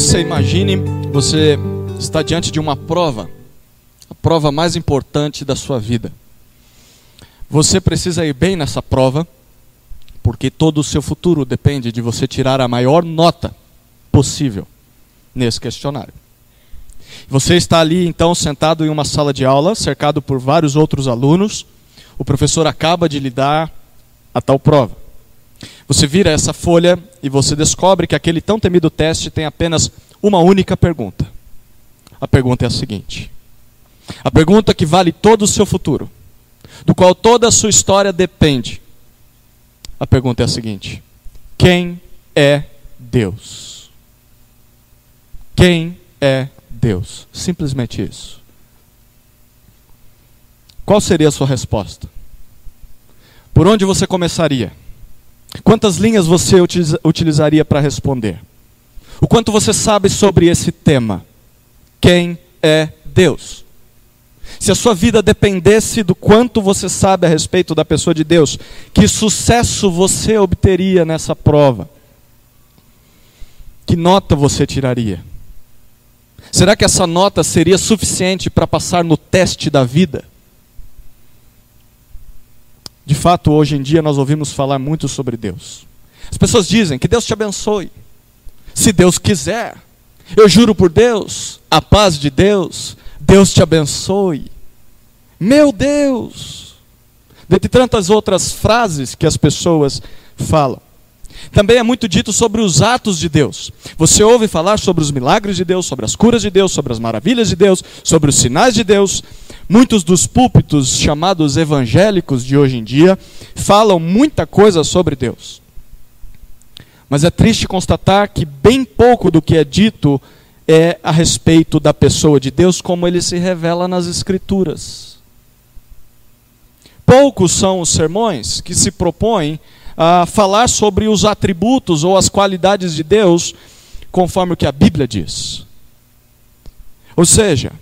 você imagine, você está diante de uma prova, a prova mais importante da sua vida. Você precisa ir bem nessa prova, porque todo o seu futuro depende de você tirar a maior nota possível nesse questionário. Você está ali então sentado em uma sala de aula, cercado por vários outros alunos. O professor acaba de lhe dar a tal prova. Você vira essa folha e você descobre que aquele tão temido teste tem apenas uma única pergunta. A pergunta é a seguinte: a pergunta que vale todo o seu futuro, do qual toda a sua história depende. A pergunta é a seguinte: quem é Deus? Quem é Deus? Simplesmente isso. Qual seria a sua resposta? Por onde você começaria? Quantas linhas você utilizaria para responder? O quanto você sabe sobre esse tema? Quem é Deus? Se a sua vida dependesse do quanto você sabe a respeito da pessoa de Deus, que sucesso você obteria nessa prova? Que nota você tiraria? Será que essa nota seria suficiente para passar no teste da vida? De fato, hoje em dia nós ouvimos falar muito sobre Deus. As pessoas dizem que Deus te abençoe. Se Deus quiser, eu juro por Deus, a paz de Deus, Deus te abençoe. Meu Deus! Dentre tantas outras frases que as pessoas falam. Também é muito dito sobre os atos de Deus. Você ouve falar sobre os milagres de Deus, sobre as curas de Deus, sobre as maravilhas de Deus, sobre os sinais de Deus. Muitos dos púlpitos chamados evangélicos de hoje em dia falam muita coisa sobre Deus. Mas é triste constatar que bem pouco do que é dito é a respeito da pessoa de Deus, como ele se revela nas Escrituras. Poucos são os sermões que se propõem a falar sobre os atributos ou as qualidades de Deus, conforme o que a Bíblia diz. Ou seja,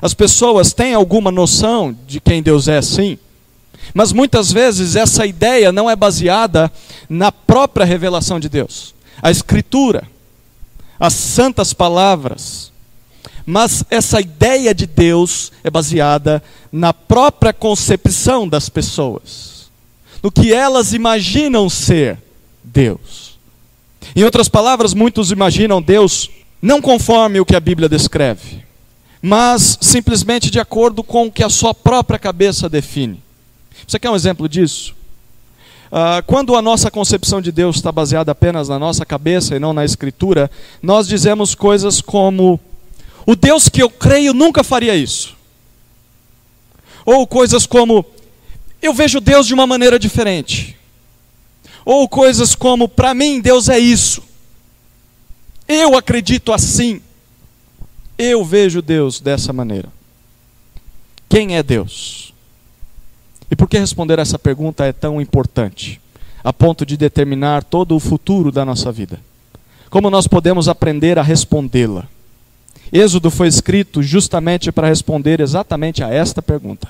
as pessoas têm alguma noção de quem Deus é, sim, mas muitas vezes essa ideia não é baseada na própria revelação de Deus, a Escritura, as santas palavras. Mas essa ideia de Deus é baseada na própria concepção das pessoas no que elas imaginam ser Deus. Em outras palavras, muitos imaginam Deus não conforme o que a Bíblia descreve, mas simplesmente de acordo com o que a sua própria cabeça define. Você quer um exemplo disso? Uh, quando a nossa concepção de Deus está baseada apenas na nossa cabeça e não na Escritura, nós dizemos coisas como: o Deus que eu creio nunca faria isso. Ou coisas como: eu vejo Deus de uma maneira diferente. Ou coisas como, para mim, Deus é isso. Eu acredito assim. Eu vejo Deus dessa maneira. Quem é Deus? E por que responder essa pergunta é tão importante, a ponto de determinar todo o futuro da nossa vida? Como nós podemos aprender a respondê-la? Êxodo foi escrito justamente para responder exatamente a esta pergunta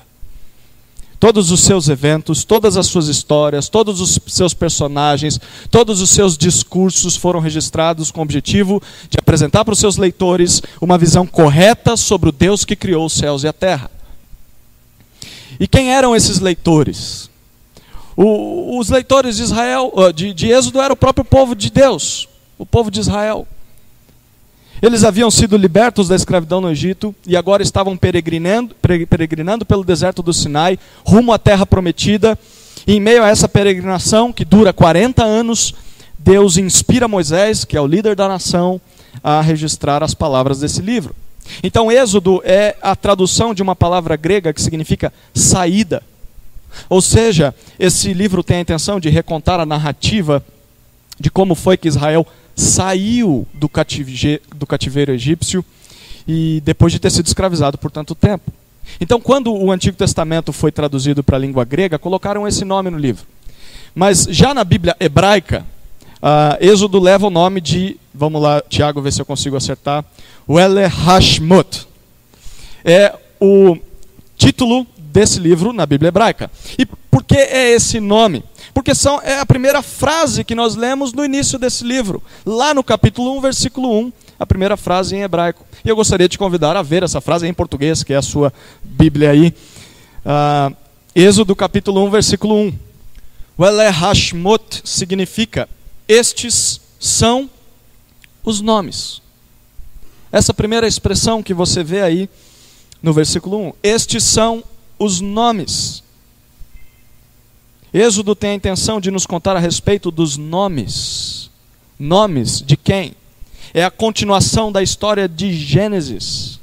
todos os seus eventos, todas as suas histórias, todos os seus personagens, todos os seus discursos foram registrados com o objetivo de apresentar para os seus leitores uma visão correta sobre o Deus que criou os céus e a terra. E quem eram esses leitores? O, os leitores de Israel, de, de Êxodo, era o próprio povo de Deus, o povo de Israel. Eles haviam sido libertos da escravidão no Egito e agora estavam peregrinando, peregrinando pelo deserto do Sinai, rumo à terra prometida. E em meio a essa peregrinação, que dura 40 anos, Deus inspira Moisés, que é o líder da nação, a registrar as palavras desse livro. Então, Êxodo é a tradução de uma palavra grega que significa saída. Ou seja, esse livro tem a intenção de recontar a narrativa de como foi que Israel saiu do cativeiro, do cativeiro egípcio e depois de ter sido escravizado por tanto tempo. Então, quando o Antigo Testamento foi traduzido para a língua grega, colocaram esse nome no livro. Mas já na Bíblia hebraica, uh, Êxodo leva o nome de, vamos lá, Tiago, ver se eu consigo acertar, Wele Hashmut. É o título desse livro na Bíblia hebraica. E por que é esse nome? Porque são, é a primeira frase que nós lemos no início desse livro. Lá no capítulo 1, versículo 1, a primeira frase em hebraico. E eu gostaria de te convidar a ver essa frase em português, que é a sua Bíblia aí. Uh, Êxodo capítulo 1, versículo 1. Wele Hashmot significa: Estes são os nomes. Essa primeira expressão que você vê aí no versículo 1. Estes são os nomes. Êxodo tem a intenção de nos contar a respeito dos nomes. Nomes de quem? É a continuação da história de Gênesis.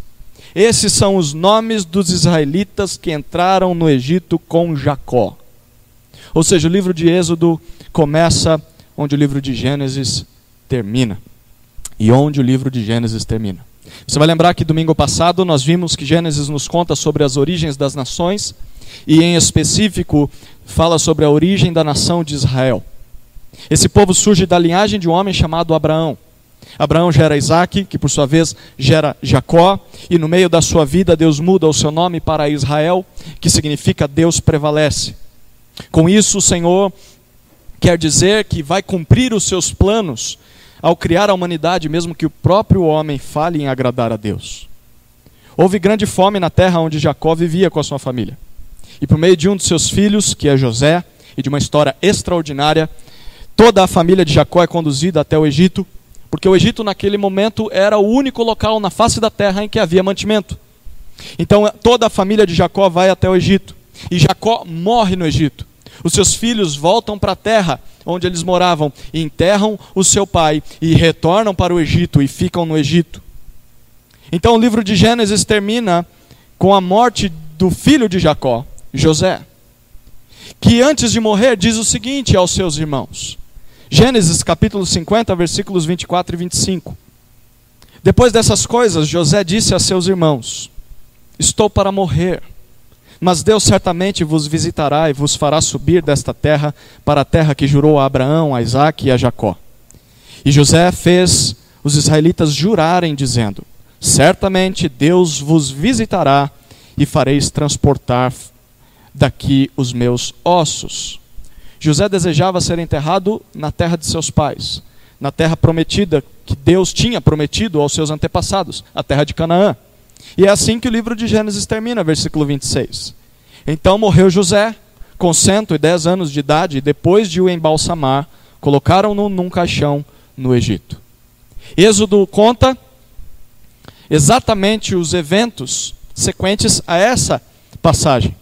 Esses são os nomes dos israelitas que entraram no Egito com Jacó. Ou seja, o livro de Êxodo começa onde o livro de Gênesis termina. E onde o livro de Gênesis termina. Você vai lembrar que domingo passado nós vimos que Gênesis nos conta sobre as origens das nações e, em específico, fala sobre a origem da nação de Israel. Esse povo surge da linhagem de um homem chamado Abraão. Abraão gera Isaac, que por sua vez gera Jacó, e no meio da sua vida Deus muda o seu nome para Israel, que significa Deus prevalece. Com isso, o Senhor quer dizer que vai cumprir os seus planos ao criar a humanidade, mesmo que o próprio homem fale em agradar a Deus. Houve grande fome na terra onde Jacó vivia com a sua família. E por meio de um de seus filhos, que é José, e de uma história extraordinária, toda a família de Jacó é conduzida até o Egito, porque o Egito naquele momento era o único local na face da terra em que havia mantimento. Então toda a família de Jacó vai até o Egito, e Jacó morre no Egito. Os seus filhos voltam para a terra onde eles moravam e enterram o seu pai e retornam para o Egito e ficam no Egito. Então o livro de Gênesis termina com a morte do filho de Jacó, José, que antes de morrer diz o seguinte aos seus irmãos. Gênesis capítulo 50, versículos 24 e 25. Depois dessas coisas, José disse a seus irmãos: Estou para morrer mas Deus certamente vos visitará e vos fará subir desta terra para a terra que jurou a Abraão, a Isaque e a Jacó. E José fez os israelitas jurarem, dizendo: Certamente Deus vos visitará e fareis transportar daqui os meus ossos. José desejava ser enterrado na terra de seus pais, na terra prometida que Deus tinha prometido aos seus antepassados, a terra de Canaã. E é assim que o livro de Gênesis termina, versículo 26. Então morreu José, com 110 anos de idade, e depois de o embalsamar, colocaram-no num caixão no Egito. Êxodo conta exatamente os eventos sequentes a essa passagem.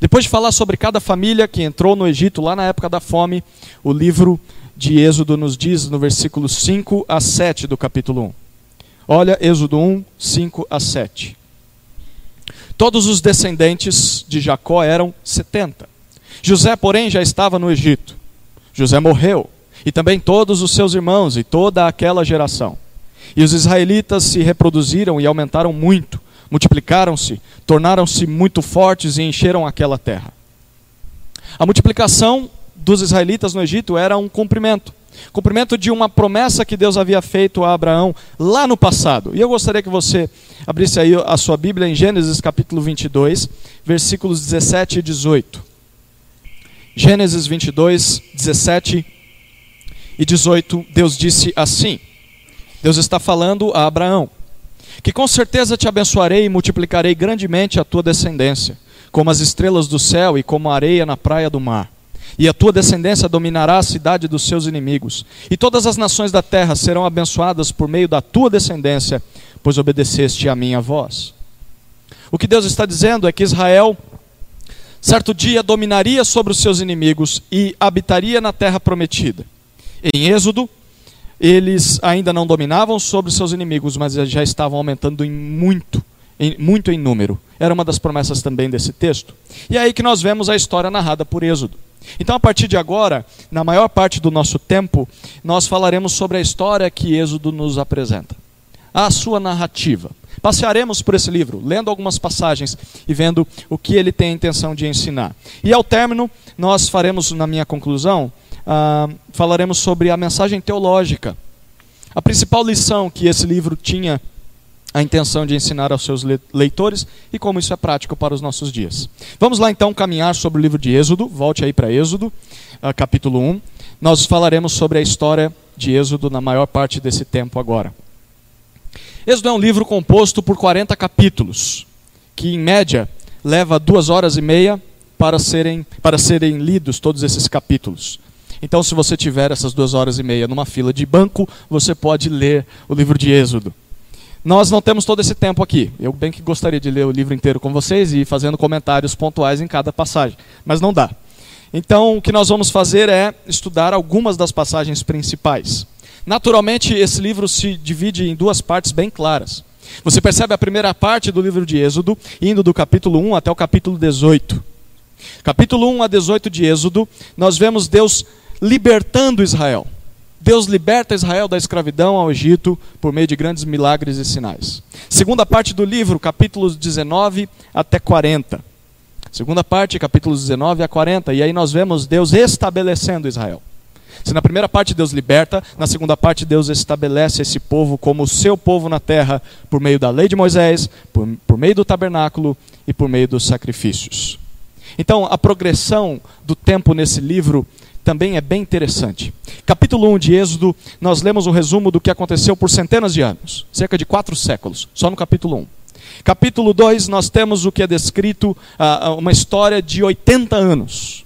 Depois de falar sobre cada família que entrou no Egito lá na época da fome, o livro de Êxodo nos diz no versículo 5 a 7 do capítulo 1. Olha, Êxodo 1, 5 a 7. Todos os descendentes de Jacó eram 70. José, porém, já estava no Egito. José morreu, e também todos os seus irmãos e toda aquela geração. E os israelitas se reproduziram e aumentaram muito, multiplicaram-se, tornaram-se muito fortes e encheram aquela terra. A multiplicação dos israelitas no Egito era um cumprimento cumprimento de uma promessa que Deus havia feito a Abraão lá no passado. E eu gostaria que você abrisse aí a sua Bíblia em Gênesis capítulo 22, versículos 17 e 18. Gênesis 22, 17 e 18, Deus disse assim: Deus está falando a Abraão: Que com certeza te abençoarei e multiplicarei grandemente a tua descendência, como as estrelas do céu e como a areia na praia do mar e a tua descendência dominará a cidade dos seus inimigos. E todas as nações da terra serão abençoadas por meio da tua descendência, pois obedeceste à minha voz. O que Deus está dizendo é que Israel, certo dia, dominaria sobre os seus inimigos e habitaria na terra prometida. Em Êxodo, eles ainda não dominavam sobre os seus inimigos, mas já estavam aumentando em muito, em, muito em número. Era uma das promessas também desse texto. E é aí que nós vemos a história narrada por Êxodo. Então, a partir de agora, na maior parte do nosso tempo, nós falaremos sobre a história que Êxodo nos apresenta, a sua narrativa. Passearemos por esse livro, lendo algumas passagens e vendo o que ele tem a intenção de ensinar. E ao término, nós faremos, na minha conclusão, ah, falaremos sobre a mensagem teológica. A principal lição que esse livro tinha a intenção de ensinar aos seus leitores e como isso é prático para os nossos dias. Vamos lá então caminhar sobre o livro de Êxodo, volte aí para Êxodo, ah, capítulo 1. Nós falaremos sobre a história de Êxodo na maior parte desse tempo agora. Êxodo é um livro composto por 40 capítulos, que em média leva duas horas e meia para serem, para serem lidos todos esses capítulos. Então, se você tiver essas duas horas e meia numa fila de banco, você pode ler o livro de Êxodo. Nós não temos todo esse tempo aqui. Eu bem que gostaria de ler o livro inteiro com vocês e ir fazendo comentários pontuais em cada passagem, mas não dá. Então, o que nós vamos fazer é estudar algumas das passagens principais. Naturalmente, esse livro se divide em duas partes bem claras. Você percebe a primeira parte do livro de Êxodo, indo do capítulo 1 até o capítulo 18. Capítulo 1 a 18 de Êxodo, nós vemos Deus libertando Israel. Deus liberta Israel da escravidão ao Egito por meio de grandes milagres e sinais. Segunda parte do livro, capítulos 19 até 40. Segunda parte, capítulos 19 a 40. E aí nós vemos Deus estabelecendo Israel. Se na primeira parte Deus liberta, na segunda parte Deus estabelece esse povo como o seu povo na terra, por meio da lei de Moisés, por, por meio do tabernáculo e por meio dos sacrifícios. Então, a progressão do tempo nesse livro também é bem interessante. Capítulo 1 de Êxodo, nós lemos o resumo do que aconteceu por centenas de anos, cerca de quatro séculos, só no capítulo 1. Capítulo 2, nós temos o que é descrito, uh, uma história de 80 anos.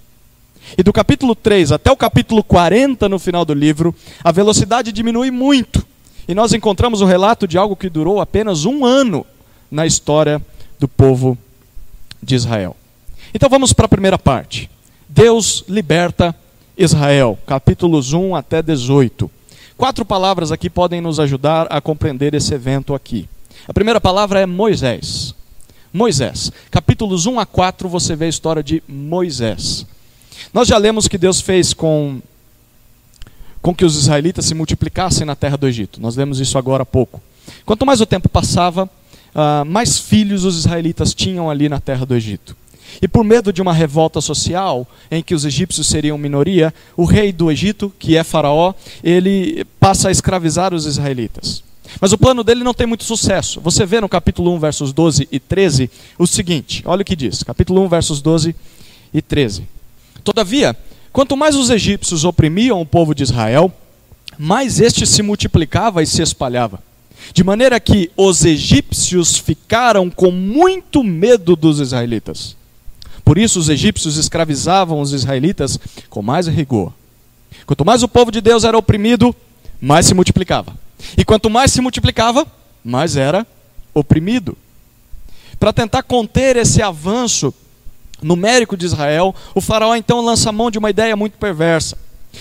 E do capítulo 3 até o capítulo 40 no final do livro, a velocidade diminui muito. E nós encontramos o relato de algo que durou apenas um ano na história do povo de Israel. Então vamos para a primeira parte. Deus liberta Israel, capítulos 1 até 18. Quatro palavras aqui podem nos ajudar a compreender esse evento aqui. A primeira palavra é Moisés. Moisés. Capítulos 1 a 4 você vê a história de Moisés. Nós já lemos que Deus fez com, com que os israelitas se multiplicassem na terra do Egito. Nós lemos isso agora há pouco. Quanto mais o tempo passava, uh, mais filhos os israelitas tinham ali na terra do Egito. E por medo de uma revolta social, em que os egípcios seriam minoria, o rei do Egito, que é Faraó, ele passa a escravizar os israelitas. Mas o plano dele não tem muito sucesso. Você vê no capítulo 1, versos 12 e 13, o seguinte: olha o que diz, capítulo 1, versos 12 e 13. Todavia, quanto mais os egípcios oprimiam o povo de Israel, mais este se multiplicava e se espalhava. De maneira que os egípcios ficaram com muito medo dos israelitas. Por isso, os egípcios escravizavam os israelitas com mais rigor. Quanto mais o povo de Deus era oprimido, mais se multiplicava. E quanto mais se multiplicava, mais era oprimido. Para tentar conter esse avanço numérico de Israel, o faraó então lança mão de uma ideia muito perversa.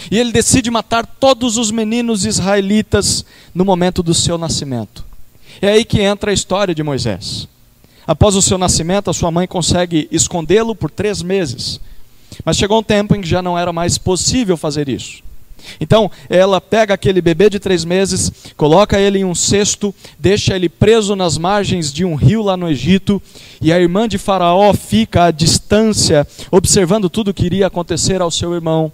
E ele decide matar todos os meninos israelitas no momento do seu nascimento. É aí que entra a história de Moisés. Após o seu nascimento, a sua mãe consegue escondê-lo por três meses. Mas chegou um tempo em que já não era mais possível fazer isso. Então, ela pega aquele bebê de três meses, coloca ele em um cesto, deixa ele preso nas margens de um rio lá no Egito, e a irmã de Faraó fica à distância, observando tudo o que iria acontecer ao seu irmão.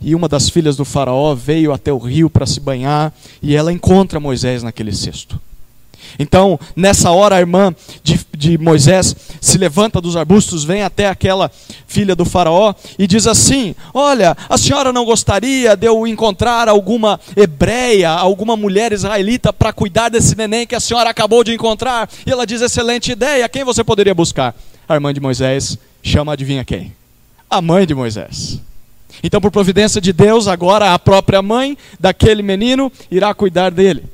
E uma das filhas do Faraó veio até o rio para se banhar, e ela encontra Moisés naquele cesto. Então, nessa hora, a irmã de, de, Moisés se levanta dos arbustos, vem até aquela filha do Faraó e diz assim: Olha, a senhora não gostaria de eu encontrar alguma hebreia, alguma mulher israelita para cuidar desse neném que a senhora acabou de encontrar? E ela diz: Excelente ideia, quem você poderia buscar? A irmã de Moisés chama, adivinha quem? A mãe de Moisés. Então, por providência de Deus, agora a própria mãe daquele menino irá cuidar dele.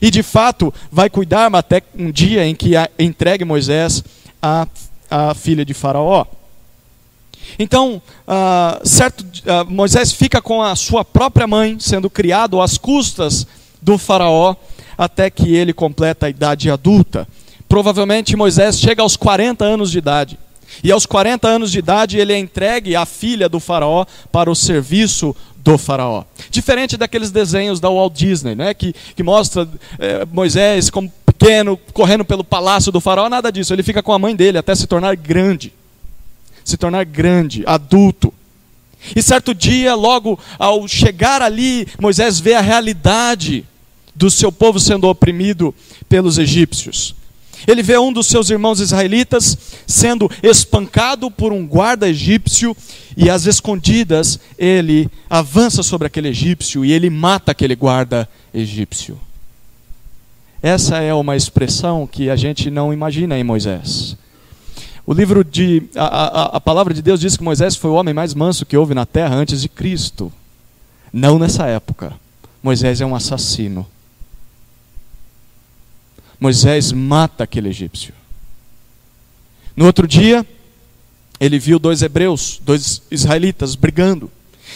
E de fato vai cuidar até um dia em que entregue Moisés à, à filha de Faraó. Então, uh, certo, uh, Moisés fica com a sua própria mãe, sendo criado às custas do Faraó, até que ele completa a idade adulta. Provavelmente Moisés chega aos 40 anos de idade. E aos 40 anos de idade ele é entregue à filha do Faraó para o serviço do faraó. Diferente daqueles desenhos da Walt Disney, né, que, que mostra é, Moisés como pequeno, correndo pelo palácio do faraó, nada disso. Ele fica com a mãe dele até se tornar grande. Se tornar grande, adulto. E certo dia, logo ao chegar ali, Moisés vê a realidade do seu povo sendo oprimido pelos egípcios. Ele vê um dos seus irmãos israelitas sendo espancado por um guarda egípcio e às escondidas ele avança sobre aquele egípcio e ele mata aquele guarda egípcio. Essa é uma expressão que a gente não imagina em Moisés. O livro de. A, a, a, palavra de Deus diz que Moisés foi o homem mais manso que houve na terra antes de Cristo. Não nessa época. Moisés é um assassino. Moisés mata aquele egípcio. No outro dia, ele viu dois hebreus, dois israelitas brigando.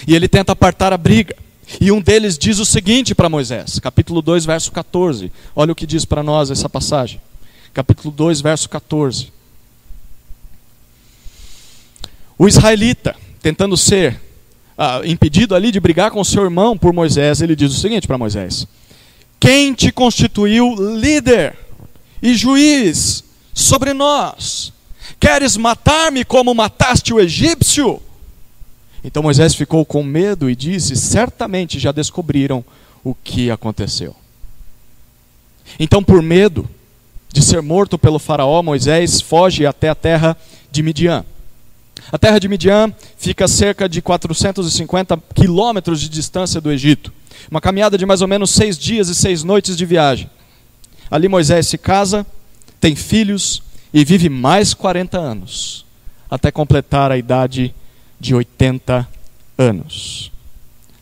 E ele tenta apartar a briga. E um deles diz o seguinte para Moisés, capítulo 2, verso 14. Olha o que diz para nós essa passagem. Capítulo 2, verso 14. O israelita, tentando ser ah, impedido ali de brigar com seu irmão por Moisés, ele diz o seguinte para Moisés: Quem te constituiu líder e juiz sobre nós? Queres matar-me como mataste o egípcio? Então Moisés ficou com medo e disse: Certamente já descobriram o que aconteceu. Então, por medo de ser morto pelo Faraó, Moisés foge até a terra de Midian. A terra de Midian fica a cerca de 450 quilômetros de distância do Egito. Uma caminhada de mais ou menos seis dias e seis noites de viagem. Ali Moisés se casa, tem filhos e vive mais 40 anos, até completar a idade de 80 anos.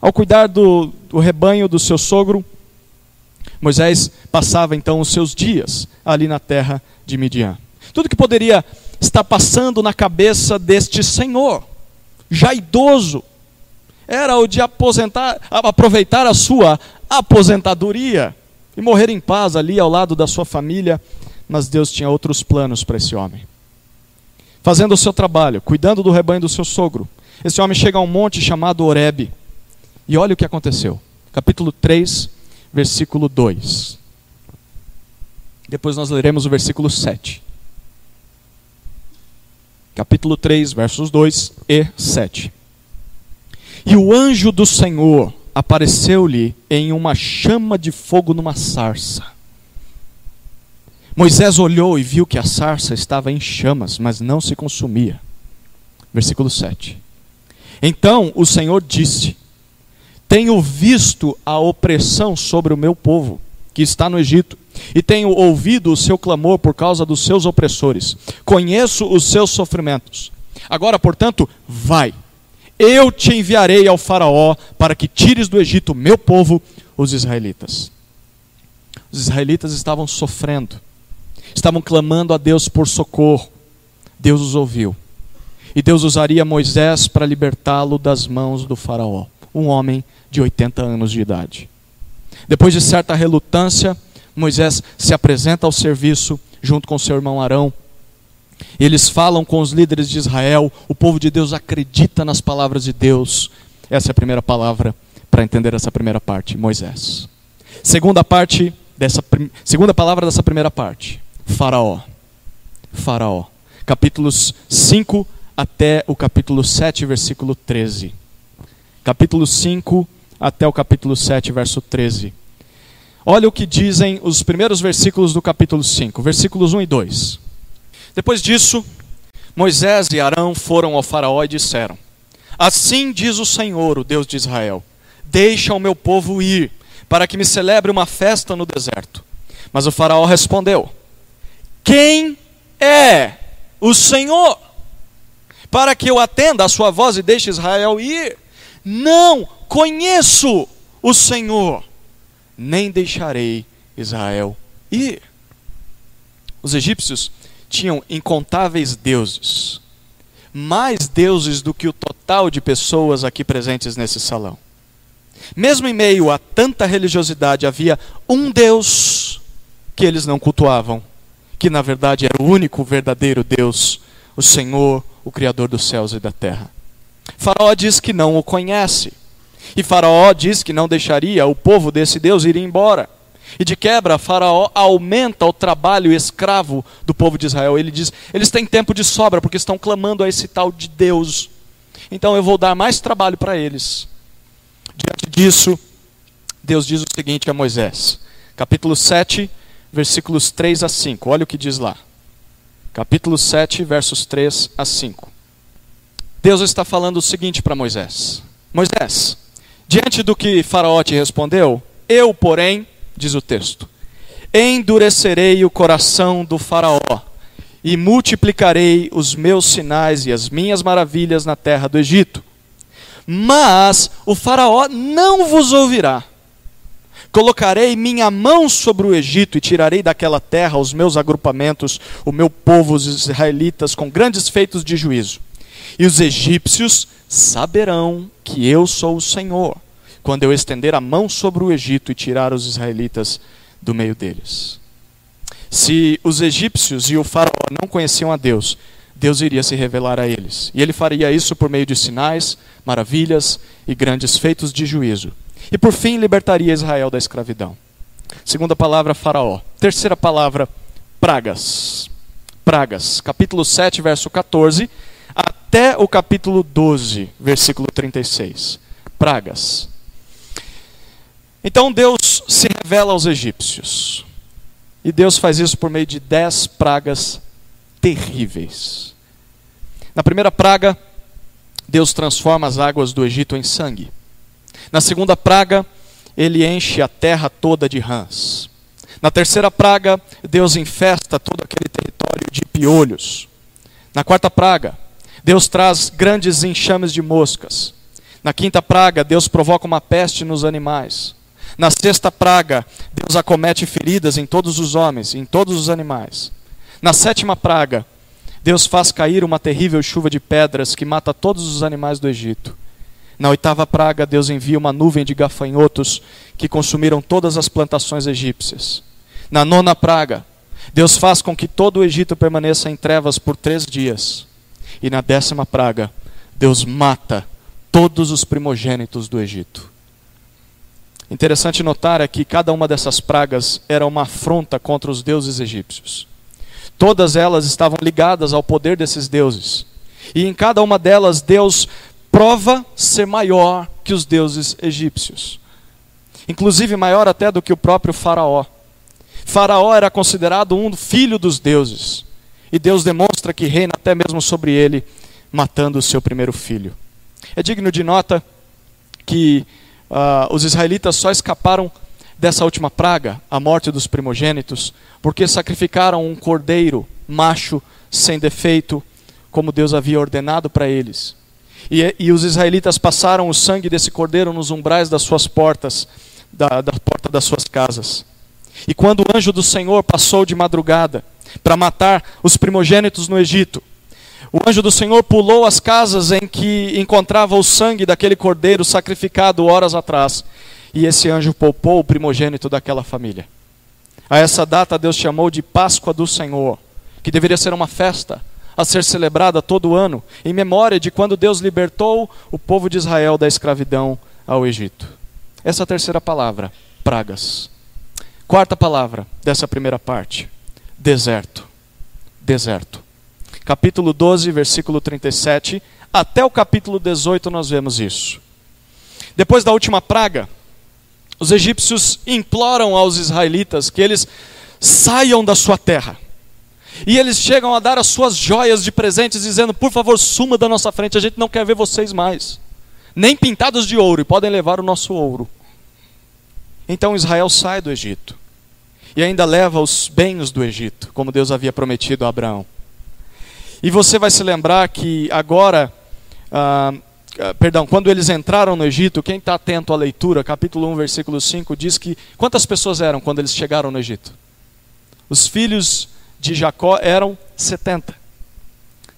Ao cuidar do, do rebanho do seu sogro, Moisés passava então os seus dias ali na terra de Midian. Tudo que poderia estar passando na cabeça deste senhor, já idoso, era o de aposentar, aproveitar a sua aposentadoria e morrer em paz ali ao lado da sua família, mas Deus tinha outros planos para esse homem fazendo o seu trabalho, cuidando do rebanho do seu sogro. Esse homem chega a um monte chamado Oreb. E olha o que aconteceu. Capítulo 3, versículo 2. Depois nós leremos o versículo 7. Capítulo 3, versos 2 e 7. E o anjo do Senhor apareceu-lhe em uma chama de fogo numa sarça Moisés olhou e viu que a sarça estava em chamas, mas não se consumia. Versículo 7. Então o Senhor disse: Tenho visto a opressão sobre o meu povo, que está no Egito, e tenho ouvido o seu clamor por causa dos seus opressores. Conheço os seus sofrimentos. Agora, portanto, vai. Eu te enviarei ao Faraó para que tires do Egito meu povo, os israelitas. Os israelitas estavam sofrendo estavam clamando a Deus por socorro. Deus os ouviu. E Deus usaria Moisés para libertá-lo das mãos do Faraó, um homem de 80 anos de idade. Depois de certa relutância, Moisés se apresenta ao serviço junto com seu irmão Arão. Eles falam com os líderes de Israel, o povo de Deus acredita nas palavras de Deus. Essa é a primeira palavra para entender essa primeira parte, Moisés. Segunda parte dessa segunda palavra dessa primeira parte. Faraó. Faraó. Capítulos 5 até o capítulo 7, versículo 13. Capítulo 5 até o capítulo 7, verso 13. Olha o que dizem os primeiros versículos do capítulo 5, versículos 1 e 2. Depois disso, Moisés e Arão foram ao Faraó e disseram: Assim diz o Senhor, o Deus de Israel: Deixa o meu povo ir, para que me celebre uma festa no deserto. Mas o Faraó respondeu: quem é o Senhor? Para que eu atenda a sua voz e deixe Israel ir? Não conheço o Senhor, nem deixarei Israel ir. Os egípcios tinham incontáveis deuses, mais deuses do que o total de pessoas aqui presentes nesse salão. Mesmo em meio a tanta religiosidade, havia um Deus que eles não cultuavam que na verdade era o único verdadeiro Deus, o Senhor, o Criador dos céus e da terra. Faraó diz que não o conhece. E Faraó diz que não deixaria o povo desse Deus ir embora. E de quebra, Faraó aumenta o trabalho escravo do povo de Israel. Ele diz: eles têm tempo de sobra porque estão clamando a esse tal de Deus. Então eu vou dar mais trabalho para eles. Diante disso, Deus diz o seguinte a Moisés, capítulo 7, versículos 3 a 5. Olha o que diz lá. Capítulo 7, versos 3 a 5. Deus está falando o seguinte para Moisés: Moisés, diante do que Faraó te respondeu, eu, porém, diz o texto, endurecerei o coração do Faraó e multiplicarei os meus sinais e as minhas maravilhas na terra do Egito. Mas o Faraó não vos ouvirá. Colocarei minha mão sobre o Egito e tirarei daquela terra os meus agrupamentos, o meu povo, os israelitas, com grandes feitos de juízo. E os egípcios saberão que eu sou o Senhor, quando eu estender a mão sobre o Egito e tirar os israelitas do meio deles. Se os egípcios e o faraó não conheciam a Deus, Deus iria se revelar a eles. E ele faria isso por meio de sinais, maravilhas e grandes feitos de juízo. E por fim libertaria Israel da escravidão. Segunda palavra, Faraó. Terceira palavra, pragas. Pragas. Capítulo 7, verso 14, até o capítulo 12, versículo 36. Pragas. Então Deus se revela aos egípcios. E Deus faz isso por meio de dez pragas terríveis. Na primeira praga, Deus transforma as águas do Egito em sangue. Na segunda praga, ele enche a terra toda de rãs. Na terceira praga, Deus infesta todo aquele território de piolhos. Na quarta praga, Deus traz grandes enxames de moscas. Na quinta praga, Deus provoca uma peste nos animais. Na sexta praga, Deus acomete feridas em todos os homens, em todos os animais. Na sétima praga, Deus faz cair uma terrível chuva de pedras que mata todos os animais do Egito. Na oitava praga, Deus envia uma nuvem de gafanhotos que consumiram todas as plantações egípcias. Na nona praga, Deus faz com que todo o Egito permaneça em trevas por três dias. E na décima praga, Deus mata todos os primogênitos do Egito. Interessante notar é que cada uma dessas pragas era uma afronta contra os deuses egípcios. Todas elas estavam ligadas ao poder desses deuses. E em cada uma delas, Deus prova ser maior que os deuses egípcios. Inclusive maior até do que o próprio Faraó. Faraó era considerado um filho dos deuses. E Deus demonstra que reina até mesmo sobre ele, matando o seu primeiro filho. É digno de nota que uh, os israelitas só escaparam dessa última praga, a morte dos primogênitos, porque sacrificaram um cordeiro macho sem defeito, como Deus havia ordenado para eles. E, e, os israelitas passaram o sangue desse cordeiro nos umbrais das suas portas, da, da porta das suas casas. E quando o anjo do Senhor passou de madrugada para matar os primogênitos no Egito, o anjo do Senhor pulou as casas em que encontrava o sangue daquele cordeiro sacrificado horas atrás. E esse anjo poupou o primogênito daquela família. A essa data Deus chamou de Páscoa do Senhor, que deveria ser uma festa a ser celebrada todo ano, em memória de quando Deus libertou o povo de Israel da escravidão ao Egito. Essa terceira palavra, pragas. Quarta palavra dessa primeira parte, deserto. Deserto capítulo 12, versículo 37, até o capítulo 18 nós vemos isso. Depois da última praga, os egípcios imploram aos israelitas que eles saiam da sua terra. E eles chegam a dar as suas joias de presentes, dizendo: Por favor, suma da nossa frente, a gente não quer ver vocês mais. Nem pintados de ouro, e podem levar o nosso ouro. Então Israel sai do Egito. E ainda leva os bens do Egito, como Deus havia prometido a Abraão. E você vai se lembrar que agora, ah, ah, perdão, quando eles entraram no Egito, quem está atento à leitura, capítulo 1, versículo 5, diz que quantas pessoas eram quando eles chegaram no Egito? Os filhos de Jacó eram 70.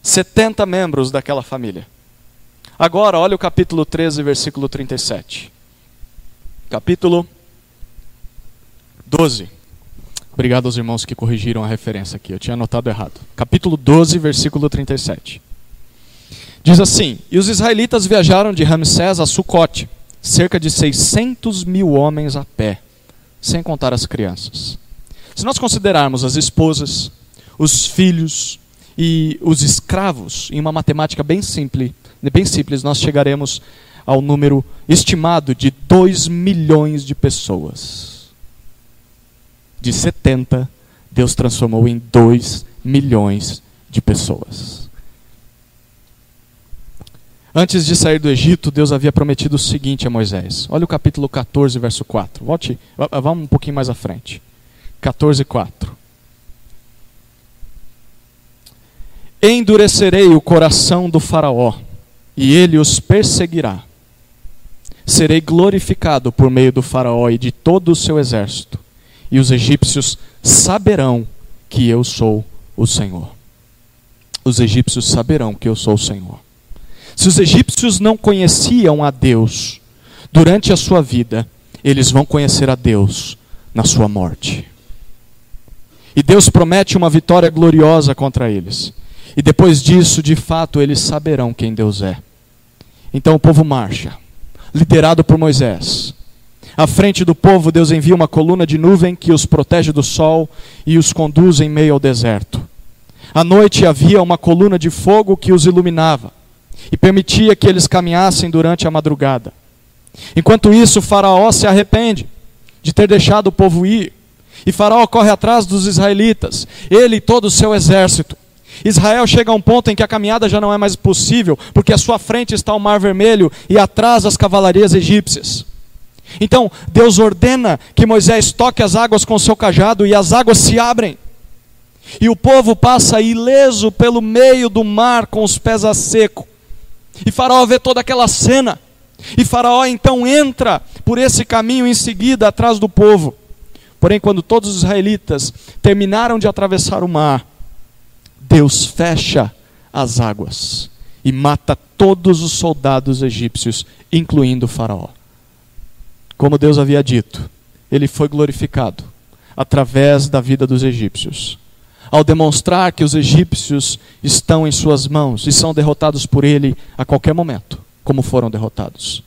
70 membros daquela família. Agora, olha o capítulo 13, versículo 37. Capítulo 12. Obrigado aos irmãos que corrigiram a referência aqui, eu tinha anotado errado. Capítulo 12, versículo 37. Diz assim: E os israelitas viajaram de Ramsés a Sucote, cerca de 600 mil homens a pé, sem contar as crianças. Se nós considerarmos as esposas, os filhos e os escravos, em uma matemática bem simples, bem simples nós chegaremos ao número estimado de 2 milhões de pessoas de 70, Deus transformou em 2 milhões de pessoas. Antes de sair do Egito, Deus havia prometido o seguinte a Moisés. Olha o capítulo 14, verso 4. Volte, vamos um pouquinho mais à frente. 14, 4. Endurecerei o coração do Faraó, e ele os perseguirá. Serei glorificado por meio do Faraó e de todo o seu exército, e os egípcios saberão que eu sou o Senhor. Os egípcios saberão que eu sou o Senhor. Se os egípcios não conheciam a Deus durante a sua vida, eles vão conhecer a Deus na sua morte. E Deus promete uma vitória gloriosa contra eles. E depois disso, de fato, eles saberão quem Deus é. Então o povo marcha, liderado por Moisés. À frente do povo, Deus envia uma coluna de nuvem que os protege do sol e os conduz em meio ao deserto. À noite havia uma coluna de fogo que os iluminava e permitia que eles caminhassem durante a madrugada. Enquanto isso, Faraó se arrepende de ter deixado o povo ir. E Faraó corre atrás dos israelitas, ele e todo o seu exército. Israel chega a um ponto em que a caminhada já não é mais possível, porque à sua frente está o Mar Vermelho e atrás as cavalarias egípcias. Então, Deus ordena que Moisés toque as águas com seu cajado e as águas se abrem. E o povo passa ileso pelo meio do mar com os pés a seco. E Faraó vê toda aquela cena. E Faraó então entra por esse caminho em seguida atrás do povo. Porém, quando todos os israelitas terminaram de atravessar o mar, Deus fecha as águas e mata todos os soldados egípcios, incluindo Faraó. Como Deus havia dito, ele foi glorificado através da vida dos egípcios. Ao demonstrar que os egípcios estão em suas mãos e são derrotados por ele a qualquer momento, como foram derrotados.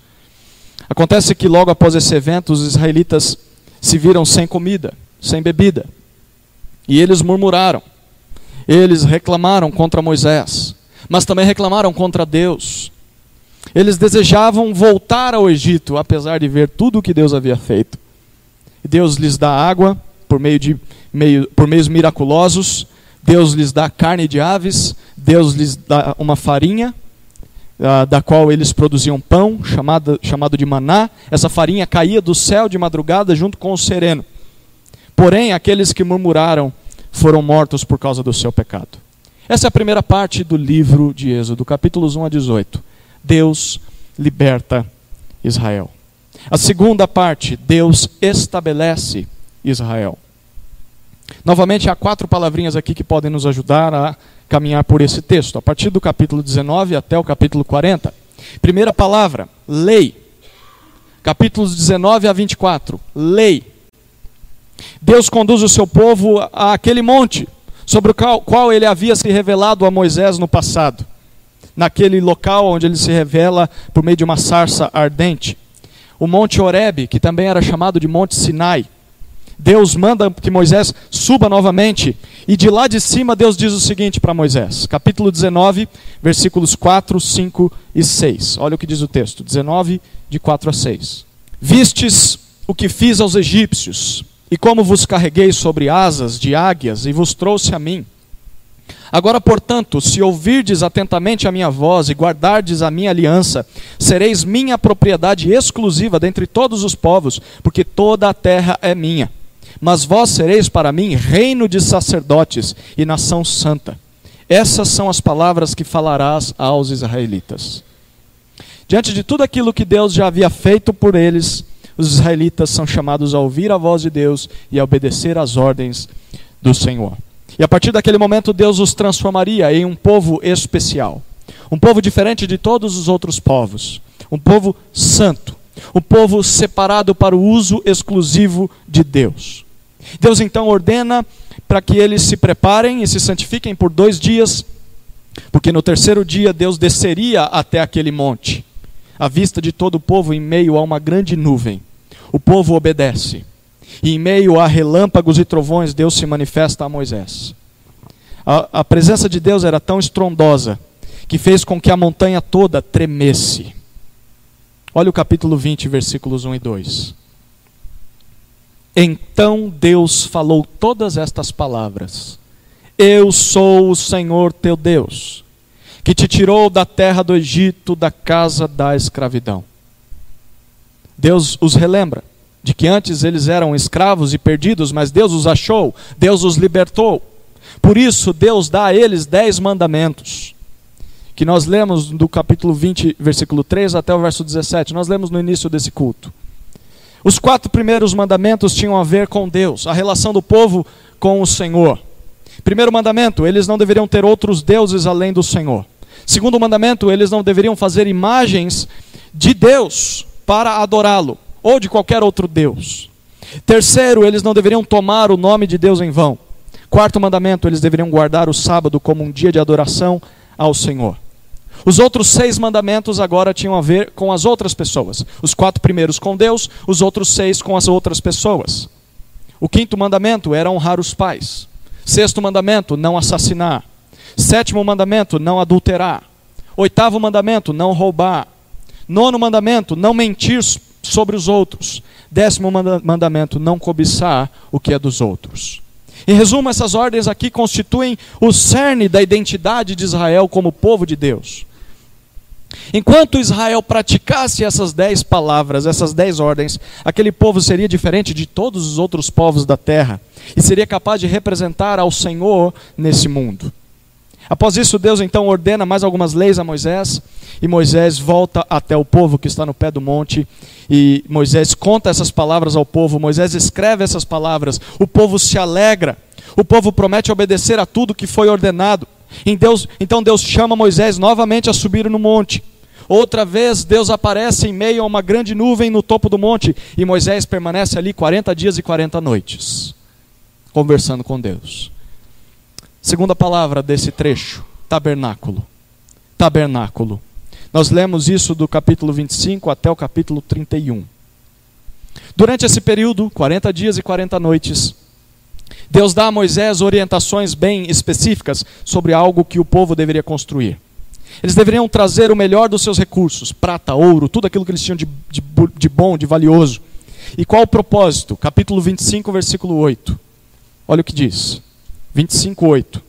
Acontece que logo após esse evento, os israelitas se viram sem comida, sem bebida. E eles murmuraram. Eles reclamaram contra Moisés, mas também reclamaram contra Deus. Eles desejavam voltar ao Egito, apesar de ver tudo o que Deus havia feito. Deus lhes dá água por meio de meio, por meios miraculosos. Deus lhes dá carne de aves. Deus lhes dá uma farinha uh, da qual eles produziam pão, chamado, chamado de maná. Essa farinha caía do céu de madrugada junto com o sereno. Porém, aqueles que murmuraram foram mortos por causa do seu pecado. Essa é a primeira parte do livro de Êxodo, capítulos 1 a 18. Deus liberta Israel. A segunda parte, Deus estabelece Israel. Novamente, há quatro palavrinhas aqui que podem nos ajudar a caminhar por esse texto, a partir do capítulo 19 até o capítulo 40. Primeira palavra, lei. Capítulos 19 a 24, lei. Deus conduz o seu povo àquele monte sobre o qual, ele havia se revelado a Moisés no passado, naquele local onde ele se revela por meio de uma sarça ardente. O Monte Horebe, que também era chamado de Monte Sinai. Deus manda que Moisés suba novamente, e de lá de cima Deus diz o seguinte para Moisés, capítulo 19, versículos 4, 5 e 6. Olha o que diz o texto, 19, de 4 a 6. Vistes o que fiz aos egípcios, e como vos carreguei sobre asas de águias e vos trouxe a mim. Agora, portanto, se ouvirdes atentamente a minha voz e guardardes a minha aliança, sereis minha propriedade exclusiva dentre todos os povos, porque toda a terra é minha. Mas vós sereis para mim reino de sacerdotes e nação santa. Essas são as palavras que falarás aos israelitas. Diante de tudo aquilo que Deus já havia feito por eles, os israelitas são chamados a ouvir a voz de Deus e a obedecer às ordens do Senhor. E a partir daquele momento, Deus os transformaria em um povo especial, um povo diferente de todos os outros povos, um povo santo, um povo separado para o uso exclusivo de Deus. Deus então ordena para que eles se preparem e se santifiquem por dois dias, porque no terceiro dia Deus desceria até aquele monte à vista de todo o povo em meio a uma grande nuvem. O povo obedece. E em meio a relâmpagos e trovões, Deus se manifesta a Moisés. A, a presença de Deus era tão estrondosa que fez com que a montanha toda tremesse. Olha o capítulo 20, versículos 1 e 2. Então Deus falou todas estas palavras: Eu sou o Senhor teu Deus que te tirou da terra do Egito, da casa da escravidão. Deus os relembra de que antes eles eram escravos e perdidos, mas Deus os achou, Deus os libertou. Por isso, Deus dá a eles dez mandamentos, que nós lemos do capítulo 20, versículo 3 até o verso 17. Nós lemos no início desse culto. Os quatro primeiros mandamentos tinham a ver com Deus, a relação do povo com o Senhor. Primeiro mandamento, eles não deveriam ter outros deuses além do Senhor. Segundo mandamento, eles não deveriam fazer imagens de Deus para adorá-lo ou de qualquer outro Deus. Terceiro, eles não deveriam tomar o nome de Deus em vão. Quarto mandamento, eles deveriam guardar o sábado como um dia de adoração ao Senhor. Os outros seis mandamentos agora tinham a ver com as outras pessoas. Os quatro primeiros com Deus, os outros seis com as outras pessoas. O quinto mandamento era honrar os pais. Sexto mandamento, não assassinar. Sétimo mandamento, não adulterar. Oitavo mandamento, não roubar. Nono mandamento, não mentir sobre os outros. Décimo mandamento, não cobiçar o que é dos outros. Em resumo, essas ordens aqui constituem o cerne da identidade de Israel como povo de Deus. Enquanto Israel praticasse essas dez palavras, essas dez ordens, aquele povo seria diferente de todos os outros povos da terra e seria capaz de representar ao Senhor nesse mundo. Após isso, Deus então ordena mais algumas leis a Moisés, e Moisés volta até o povo que está no pé do monte, e Moisés conta essas palavras ao povo, Moisés escreve essas palavras, o povo se alegra, o povo promete obedecer a tudo que foi ordenado. Deus, então Deus chama Moisés novamente a subir no monte. Outra vez Deus aparece em meio a uma grande nuvem no topo do monte, e Moisés permanece ali 40 dias e 40 noites, conversando com Deus. Segunda palavra desse trecho: tabernáculo. Tabernáculo. Nós lemos isso do capítulo 25 até o capítulo 31. Durante esse período, 40 dias e 40 noites, Deus dá a Moisés orientações bem específicas sobre algo que o povo deveria construir. Eles deveriam trazer o melhor dos seus recursos, prata, ouro, tudo aquilo que eles tinham de, de, de bom, de valioso. E qual o propósito? Capítulo 25, versículo 8. Olha o que diz. 25, 8.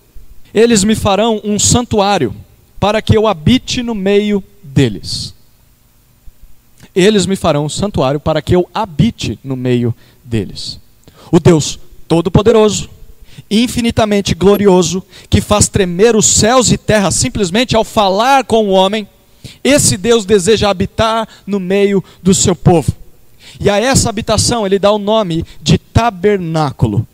Eles me farão um santuário para que eu habite no meio deles. Eles me farão um santuário para que eu habite no meio deles. O Deus Todo-Poderoso, infinitamente glorioso, que faz tremer os céus e terra simplesmente ao falar com o homem, esse Deus deseja habitar no meio do seu povo. E a essa habitação ele dá o nome de tabernáculo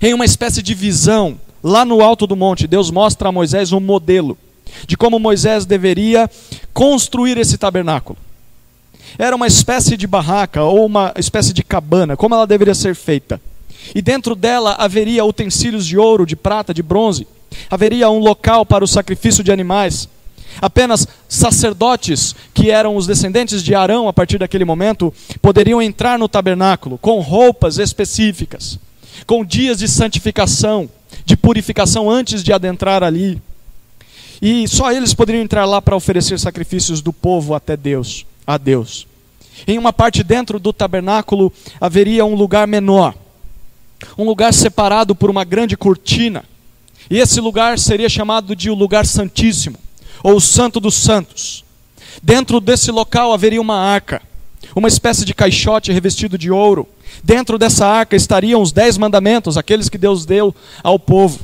em uma espécie de visão, lá no alto do monte, Deus mostra a Moisés um modelo de como Moisés deveria construir esse tabernáculo. Era uma espécie de barraca ou uma espécie de cabana, como ela deveria ser feita. E dentro dela haveria utensílios de ouro, de prata, de bronze. Haveria um local para o sacrifício de animais. Apenas sacerdotes, que eram os descendentes de Arão a partir daquele momento, poderiam entrar no tabernáculo com roupas específicas com dias de santificação, de purificação antes de adentrar ali. E só eles poderiam entrar lá para oferecer sacrifícios do povo até Deus, a Deus. Em uma parte dentro do tabernáculo haveria um lugar menor, um lugar separado por uma grande cortina. E esse lugar seria chamado de o lugar santíssimo, ou o santo dos santos. Dentro desse local haveria uma arca, uma espécie de caixote revestido de ouro Dentro dessa arca estariam os dez mandamentos, aqueles que Deus deu ao povo.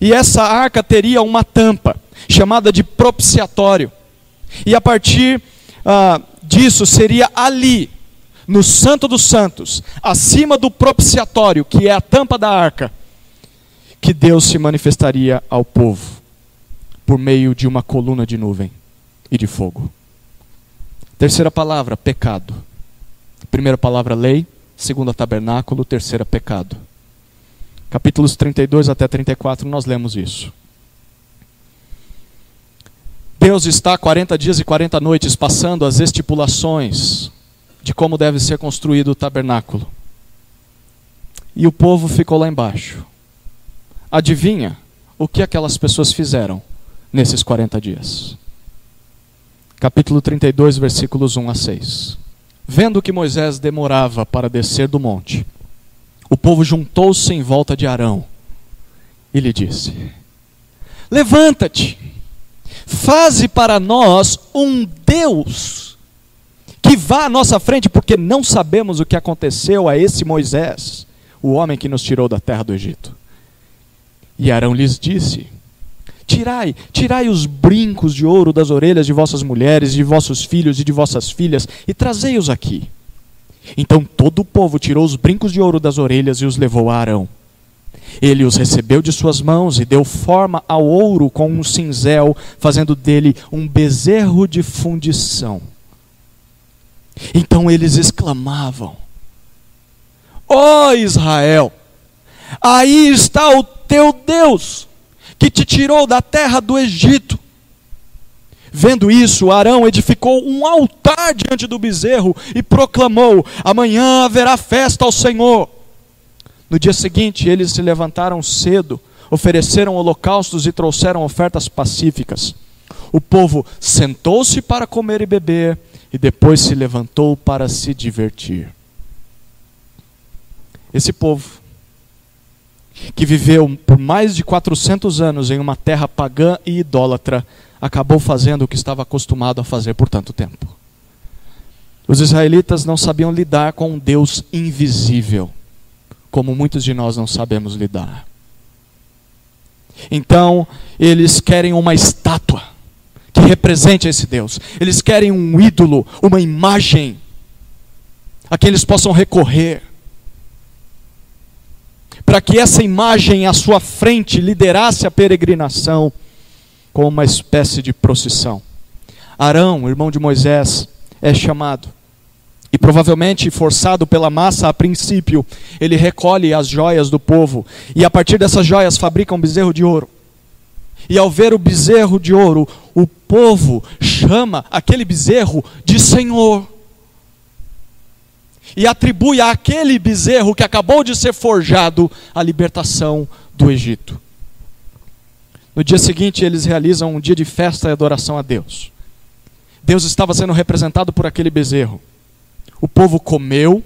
E essa arca teria uma tampa, chamada de propiciatório. E a partir ah, disso, seria ali, no Santo dos Santos, acima do propiciatório, que é a tampa da arca, que Deus se manifestaria ao povo, por meio de uma coluna de nuvem e de fogo. Terceira palavra, pecado. Primeira palavra, lei segunda tabernáculo, terceira pecado. Capítulos 32 até 34 nós lemos isso. Deus está 40 dias e 40 noites passando as estipulações de como deve ser construído o tabernáculo. E o povo ficou lá embaixo. Adivinha o que aquelas pessoas fizeram nesses 40 dias? Capítulo 32, versículos 1 a 6. Vendo que Moisés demorava para descer do monte, o povo juntou-se em volta de Arão e lhe disse: Levanta-te, faze para nós um Deus que vá à nossa frente, porque não sabemos o que aconteceu a esse Moisés, o homem que nos tirou da terra do Egito. E Arão lhes disse: Tirai, tirai os brincos de ouro das orelhas de vossas mulheres, de vossos filhos e de vossas filhas, e trazei-os aqui. Então todo o povo tirou os brincos de ouro das orelhas e os levou a Arão. Ele os recebeu de suas mãos e deu forma ao ouro com um cinzel, fazendo dele um bezerro de fundição. Então eles exclamavam: Ó oh Israel, aí está o teu Deus, que te tirou da terra do Egito. Vendo isso, Arão edificou um altar diante do bezerro e proclamou: Amanhã haverá festa ao Senhor. No dia seguinte, eles se levantaram cedo, ofereceram holocaustos e trouxeram ofertas pacíficas. O povo sentou-se para comer e beber e depois se levantou para se divertir. Esse povo, que viveu por mais de 400 anos em uma terra pagã e idólatra, acabou fazendo o que estava acostumado a fazer por tanto tempo. Os israelitas não sabiam lidar com um Deus invisível, como muitos de nós não sabemos lidar. Então, eles querem uma estátua que represente esse Deus. Eles querem um ídolo, uma imagem a que eles possam recorrer. Para que essa imagem à sua frente liderasse a peregrinação como uma espécie de procissão. Arão, irmão de Moisés, é chamado. E provavelmente, forçado pela massa a princípio, ele recolhe as joias do povo. E a partir dessas joias fabrica um bezerro de ouro. E ao ver o bezerro de ouro, o povo chama aquele bezerro de Senhor. E atribui àquele bezerro que acabou de ser forjado a libertação do Egito. No dia seguinte, eles realizam um dia de festa e adoração a Deus. Deus estava sendo representado por aquele bezerro. O povo comeu,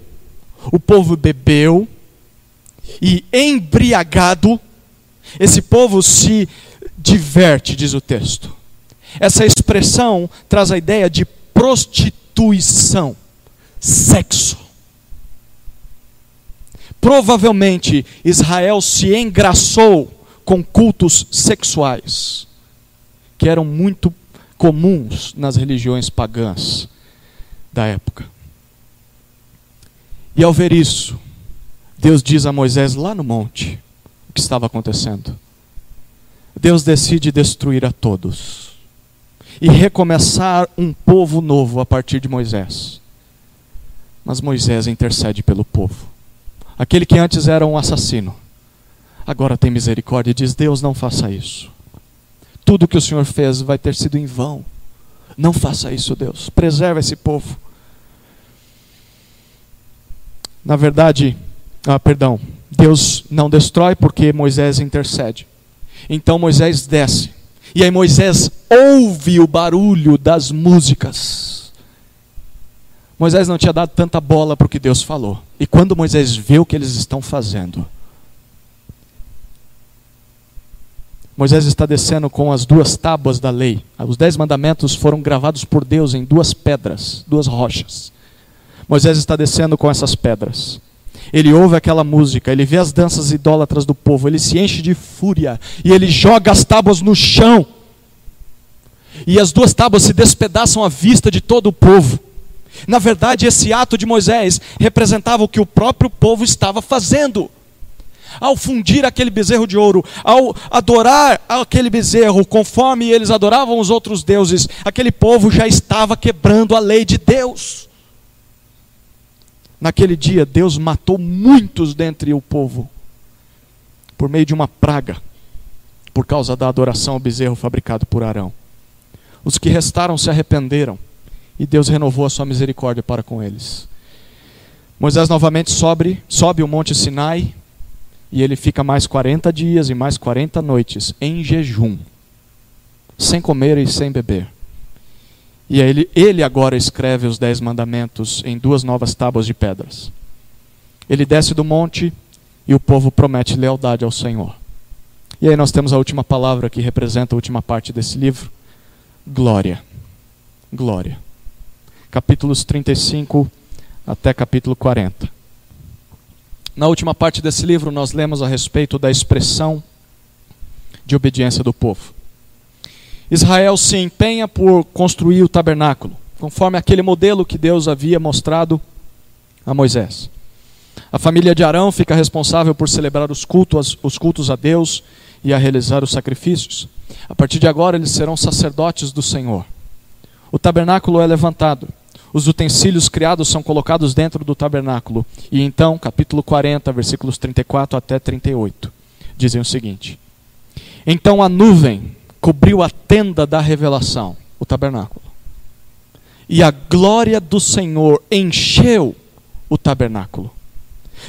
o povo bebeu, e embriagado, esse povo se diverte, diz o texto. Essa expressão traz a ideia de prostituição, sexo. Provavelmente Israel se engraçou com cultos sexuais, que eram muito comuns nas religiões pagãs da época. E ao ver isso, Deus diz a Moisés lá no monte o que estava acontecendo. Deus decide destruir a todos e recomeçar um povo novo a partir de Moisés. Mas Moisés intercede pelo povo. Aquele que antes era um assassino, agora tem misericórdia e diz: Deus, não faça isso. Tudo que o Senhor fez vai ter sido em vão. Não faça isso, Deus. Preserva esse povo. Na verdade, ah, perdão, Deus não destrói porque Moisés intercede. Então Moisés desce. E aí Moisés ouve o barulho das músicas. Moisés não tinha dado tanta bola para o que Deus falou. E quando Moisés vê o que eles estão fazendo, Moisés está descendo com as duas tábuas da lei. Os dez mandamentos foram gravados por Deus em duas pedras, duas rochas. Moisés está descendo com essas pedras. Ele ouve aquela música, ele vê as danças idólatras do povo, ele se enche de fúria e ele joga as tábuas no chão. E as duas tábuas se despedaçam à vista de todo o povo. Na verdade, esse ato de Moisés representava o que o próprio povo estava fazendo. Ao fundir aquele bezerro de ouro, ao adorar aquele bezerro conforme eles adoravam os outros deuses, aquele povo já estava quebrando a lei de Deus. Naquele dia, Deus matou muitos dentre o povo, por meio de uma praga, por causa da adoração ao bezerro fabricado por Arão. Os que restaram se arrependeram, e Deus renovou a sua misericórdia para com eles. Moisés novamente sobe, sobe o monte Sinai, e ele fica mais 40 dias e mais 40 noites em jejum, sem comer e sem beber. E ele, ele agora escreve os dez mandamentos em duas novas tábuas de pedras. Ele desce do monte e o povo promete lealdade ao Senhor. E aí nós temos a última palavra que representa a última parte desse livro: glória. Glória. Capítulos 35 até capítulo 40. Na última parte desse livro, nós lemos a respeito da expressão de obediência do povo. Israel se empenha por construir o tabernáculo, conforme aquele modelo que Deus havia mostrado a Moisés. A família de Arão fica responsável por celebrar os cultos, os cultos a Deus e a realizar os sacrifícios. A partir de agora, eles serão sacerdotes do Senhor. O tabernáculo é levantado os utensílios criados são colocados dentro do tabernáculo. E então, capítulo 40, versículos 34 até 38, dizem o seguinte: Então a nuvem cobriu a tenda da revelação, o tabernáculo. E a glória do Senhor encheu o tabernáculo.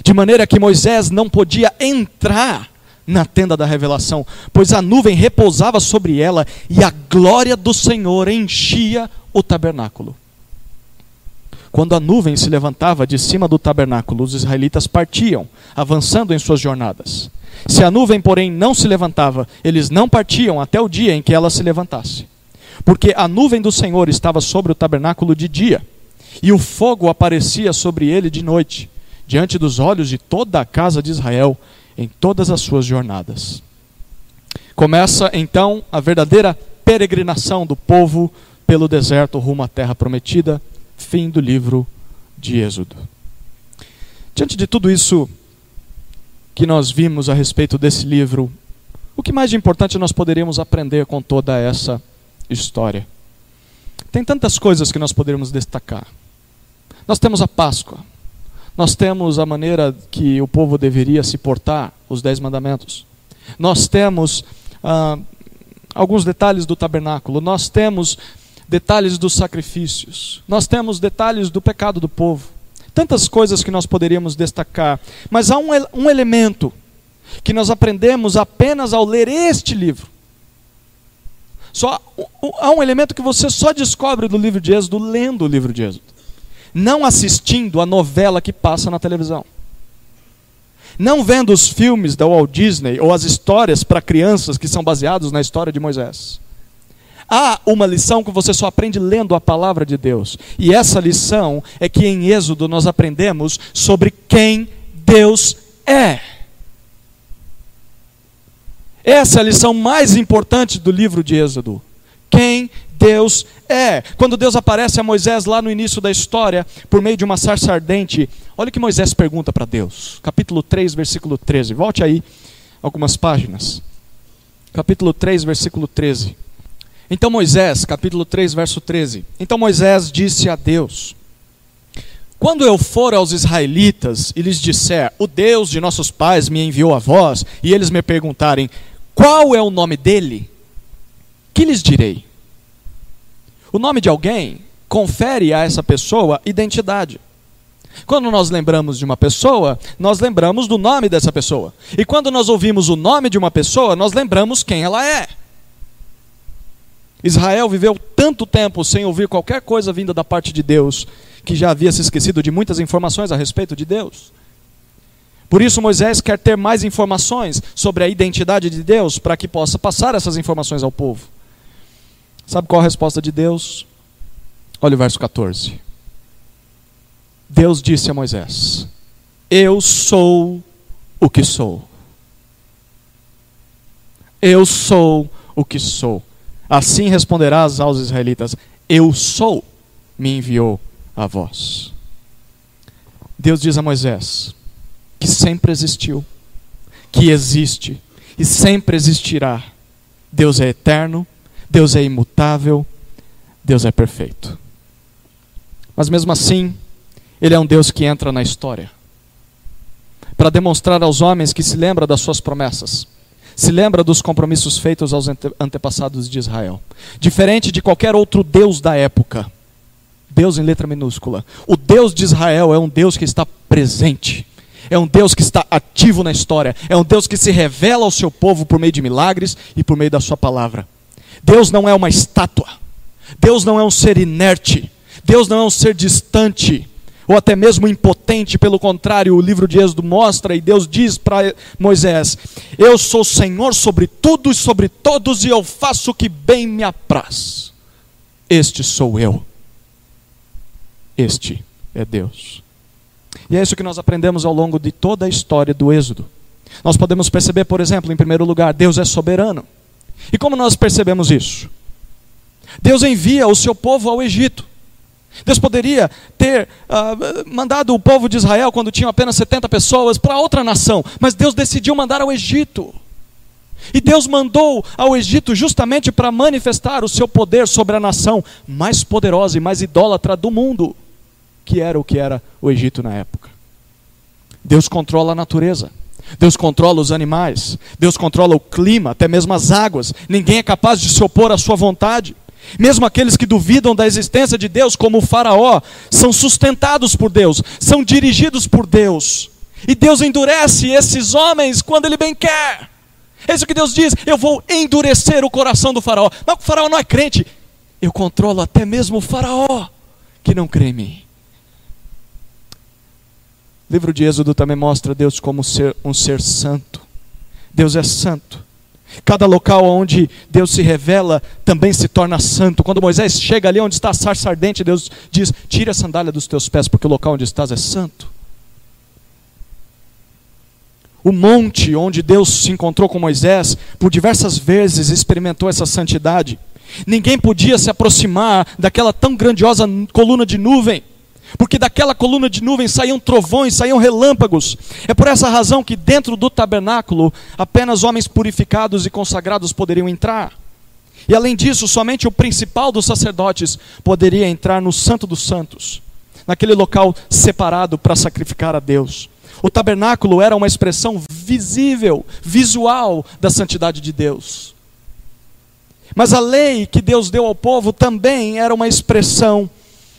De maneira que Moisés não podia entrar na tenda da revelação, pois a nuvem repousava sobre ela e a glória do Senhor enchia o tabernáculo. Quando a nuvem se levantava de cima do tabernáculo, os israelitas partiam, avançando em suas jornadas. Se a nuvem, porém, não se levantava, eles não partiam até o dia em que ela se levantasse. Porque a nuvem do Senhor estava sobre o tabernáculo de dia, e o fogo aparecia sobre ele de noite, diante dos olhos de toda a casa de Israel, em todas as suas jornadas. Começa então a verdadeira peregrinação do povo pelo deserto rumo à terra prometida Fim do livro de Êxodo. Diante de tudo isso que nós vimos a respeito desse livro, o que mais de importante nós poderíamos aprender com toda essa história? Tem tantas coisas que nós poderíamos destacar. Nós temos a Páscoa, nós temos a maneira que o povo deveria se portar, os Dez Mandamentos. Nós temos ah, alguns detalhes do tabernáculo, nós temos detalhes dos sacrifícios, nós temos detalhes do pecado do povo. Tantas coisas que nós poderíamos destacar, mas há um, um elemento que nós aprendemos apenas ao ler este livro. Só, há um elemento que você só descobre do livro de Êxodo lendo o livro de Êxodo, não assistindo a novela que passa na televisão. Não vendo os filmes da Walt Disney ou as histórias para crianças que são baseados na história de Moisés. Há uma lição que você só aprende lendo a palavra de Deus. E essa lição é que em Êxodo nós aprendemos sobre quem Deus é. Essa é a lição mais importante do livro de Êxodo. Quem Deus é. Quando Deus aparece a Moisés lá no início da história, por meio de uma sarça ardente, olha o que Moisés pergunta para Deus. Capítulo 3, versículo 13. Volte aí algumas páginas. Capítulo 3, versículo 13. Então Moisés, capítulo 3, verso 13. Então Moisés disse a Deus: Quando eu for aos israelitas e lhes disser, o Deus de nossos pais me enviou a vós, e eles me perguntarem, qual é o nome dele? Que lhes direi? O nome de alguém confere a essa pessoa identidade. Quando nós lembramos de uma pessoa, nós lembramos do nome dessa pessoa. E quando nós ouvimos o nome de uma pessoa, nós lembramos quem ela é. Israel viveu tanto tempo sem ouvir qualquer coisa vinda da parte de Deus, que já havia se esquecido de muitas informações a respeito de Deus. Por isso, Moisés quer ter mais informações sobre a identidade de Deus para que possa passar essas informações ao povo. Sabe qual a resposta de Deus? Olha o verso 14. Deus disse a Moisés: Eu sou o que sou. Eu sou o que sou. Assim responderás aos israelitas: Eu sou, me enviou a vós. Deus diz a Moisés que sempre existiu, que existe e sempre existirá. Deus é eterno, Deus é imutável, Deus é perfeito. Mas mesmo assim, Ele é um Deus que entra na história para demonstrar aos homens que se lembra das suas promessas se lembra dos compromissos feitos aos antepassados de Israel. Diferente de qualquer outro Deus da época. Deus em letra minúscula. O Deus de Israel é um Deus que está presente. É um Deus que está ativo na história. É um Deus que se revela ao seu povo por meio de milagres e por meio da sua palavra. Deus não é uma estátua. Deus não é um ser inerte. Deus não é um ser distante ou até mesmo impotente, pelo contrário, o livro de Êxodo mostra e Deus diz para Moisés: Eu sou Senhor sobre tudo e sobre todos, e eu faço o que bem me apraz. Este sou eu. Este é Deus. E é isso que nós aprendemos ao longo de toda a história do Êxodo. Nós podemos perceber, por exemplo, em primeiro lugar, Deus é soberano. E como nós percebemos isso? Deus envia o seu povo ao Egito. Deus poderia ter uh, mandado o povo de Israel, quando tinha apenas 70 pessoas, para outra nação, mas Deus decidiu mandar ao Egito. E Deus mandou ao Egito justamente para manifestar o seu poder sobre a nação mais poderosa e mais idólatra do mundo, que era o que era o Egito na época. Deus controla a natureza. Deus controla os animais, Deus controla o clima, até mesmo as águas. Ninguém é capaz de se opor à sua vontade. Mesmo aqueles que duvidam da existência de Deus, como o Faraó, são sustentados por Deus, são dirigidos por Deus. E Deus endurece esses homens quando Ele bem quer. É isso que Deus diz: eu vou endurecer o coração do Faraó. Mas o Faraó não é crente. Eu controlo até mesmo o Faraó que não crê em mim. O livro de Êxodo também mostra Deus como ser, um ser santo. Deus é santo. Cada local onde Deus se revela também se torna santo. Quando Moisés chega ali onde está a sarça ardente, Deus diz: Tire a sandália dos teus pés, porque o local onde estás é santo. O monte onde Deus se encontrou com Moisés, por diversas vezes experimentou essa santidade. Ninguém podia se aproximar daquela tão grandiosa coluna de nuvem porque daquela coluna de nuvem saíam trovões, saíam relâmpagos. É por essa razão que dentro do tabernáculo apenas homens purificados e consagrados poderiam entrar. E além disso, somente o principal dos sacerdotes poderia entrar no Santo dos Santos, naquele local separado para sacrificar a Deus. O tabernáculo era uma expressão visível, visual da santidade de Deus. Mas a lei que Deus deu ao povo também era uma expressão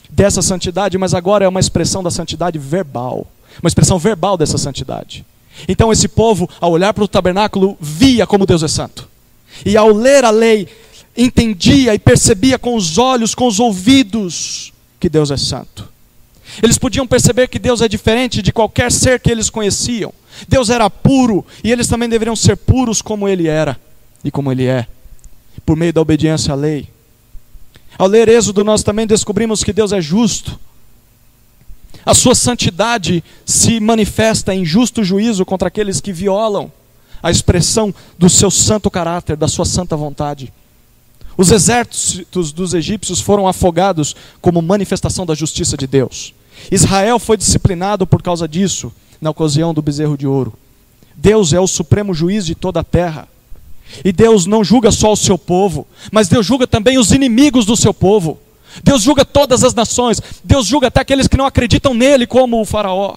dessa santidade, mas agora é uma expressão da santidade verbal uma expressão verbal dessa santidade. Então esse povo, ao olhar para o tabernáculo, via como Deus é santo. E ao ler a lei, entendia e percebia com os olhos, com os ouvidos, que Deus é santo. Eles podiam perceber que Deus é diferente de qualquer ser que eles conheciam. Deus era puro e eles também deveriam ser puros como ele era e como ele é, por meio da obediência à lei. Ao ler Êxodo, nós também descobrimos que Deus é justo. A sua santidade se manifesta em justo juízo contra aqueles que violam a expressão do seu santo caráter, da sua santa vontade. Os exércitos dos egípcios foram afogados como manifestação da justiça de Deus. Israel foi disciplinado por causa disso, na ocasião do bezerro de ouro. Deus é o supremo juiz de toda a terra. E Deus não julga só o seu povo, mas Deus julga também os inimigos do seu povo. Deus julga todas as nações. Deus julga até aqueles que não acreditam nele, como o Faraó.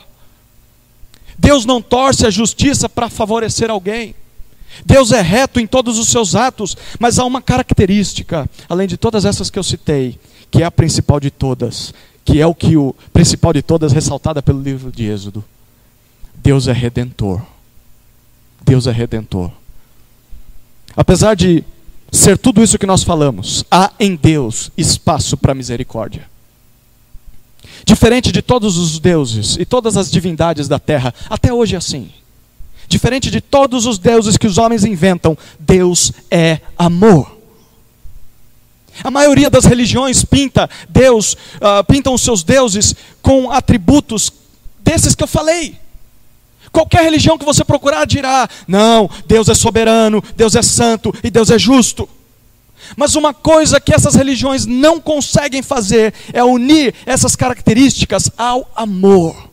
Deus não torce a justiça para favorecer alguém. Deus é reto em todos os seus atos, mas há uma característica, além de todas essas que eu citei, que é a principal de todas, que é o que o principal de todas ressaltada pelo livro de Êxodo. Deus é redentor. Deus é redentor. Apesar de ser tudo isso que nós falamos, há em Deus espaço para misericórdia. Diferente de todos os deuses e todas as divindades da terra, até hoje é assim. Diferente de todos os deuses que os homens inventam, Deus é amor. A maioria das religiões pinta Deus, uh, pintam os seus deuses com atributos desses que eu falei. Qualquer religião que você procurar dirá: não, Deus é soberano, Deus é santo e Deus é justo. Mas uma coisa que essas religiões não conseguem fazer é unir essas características ao amor.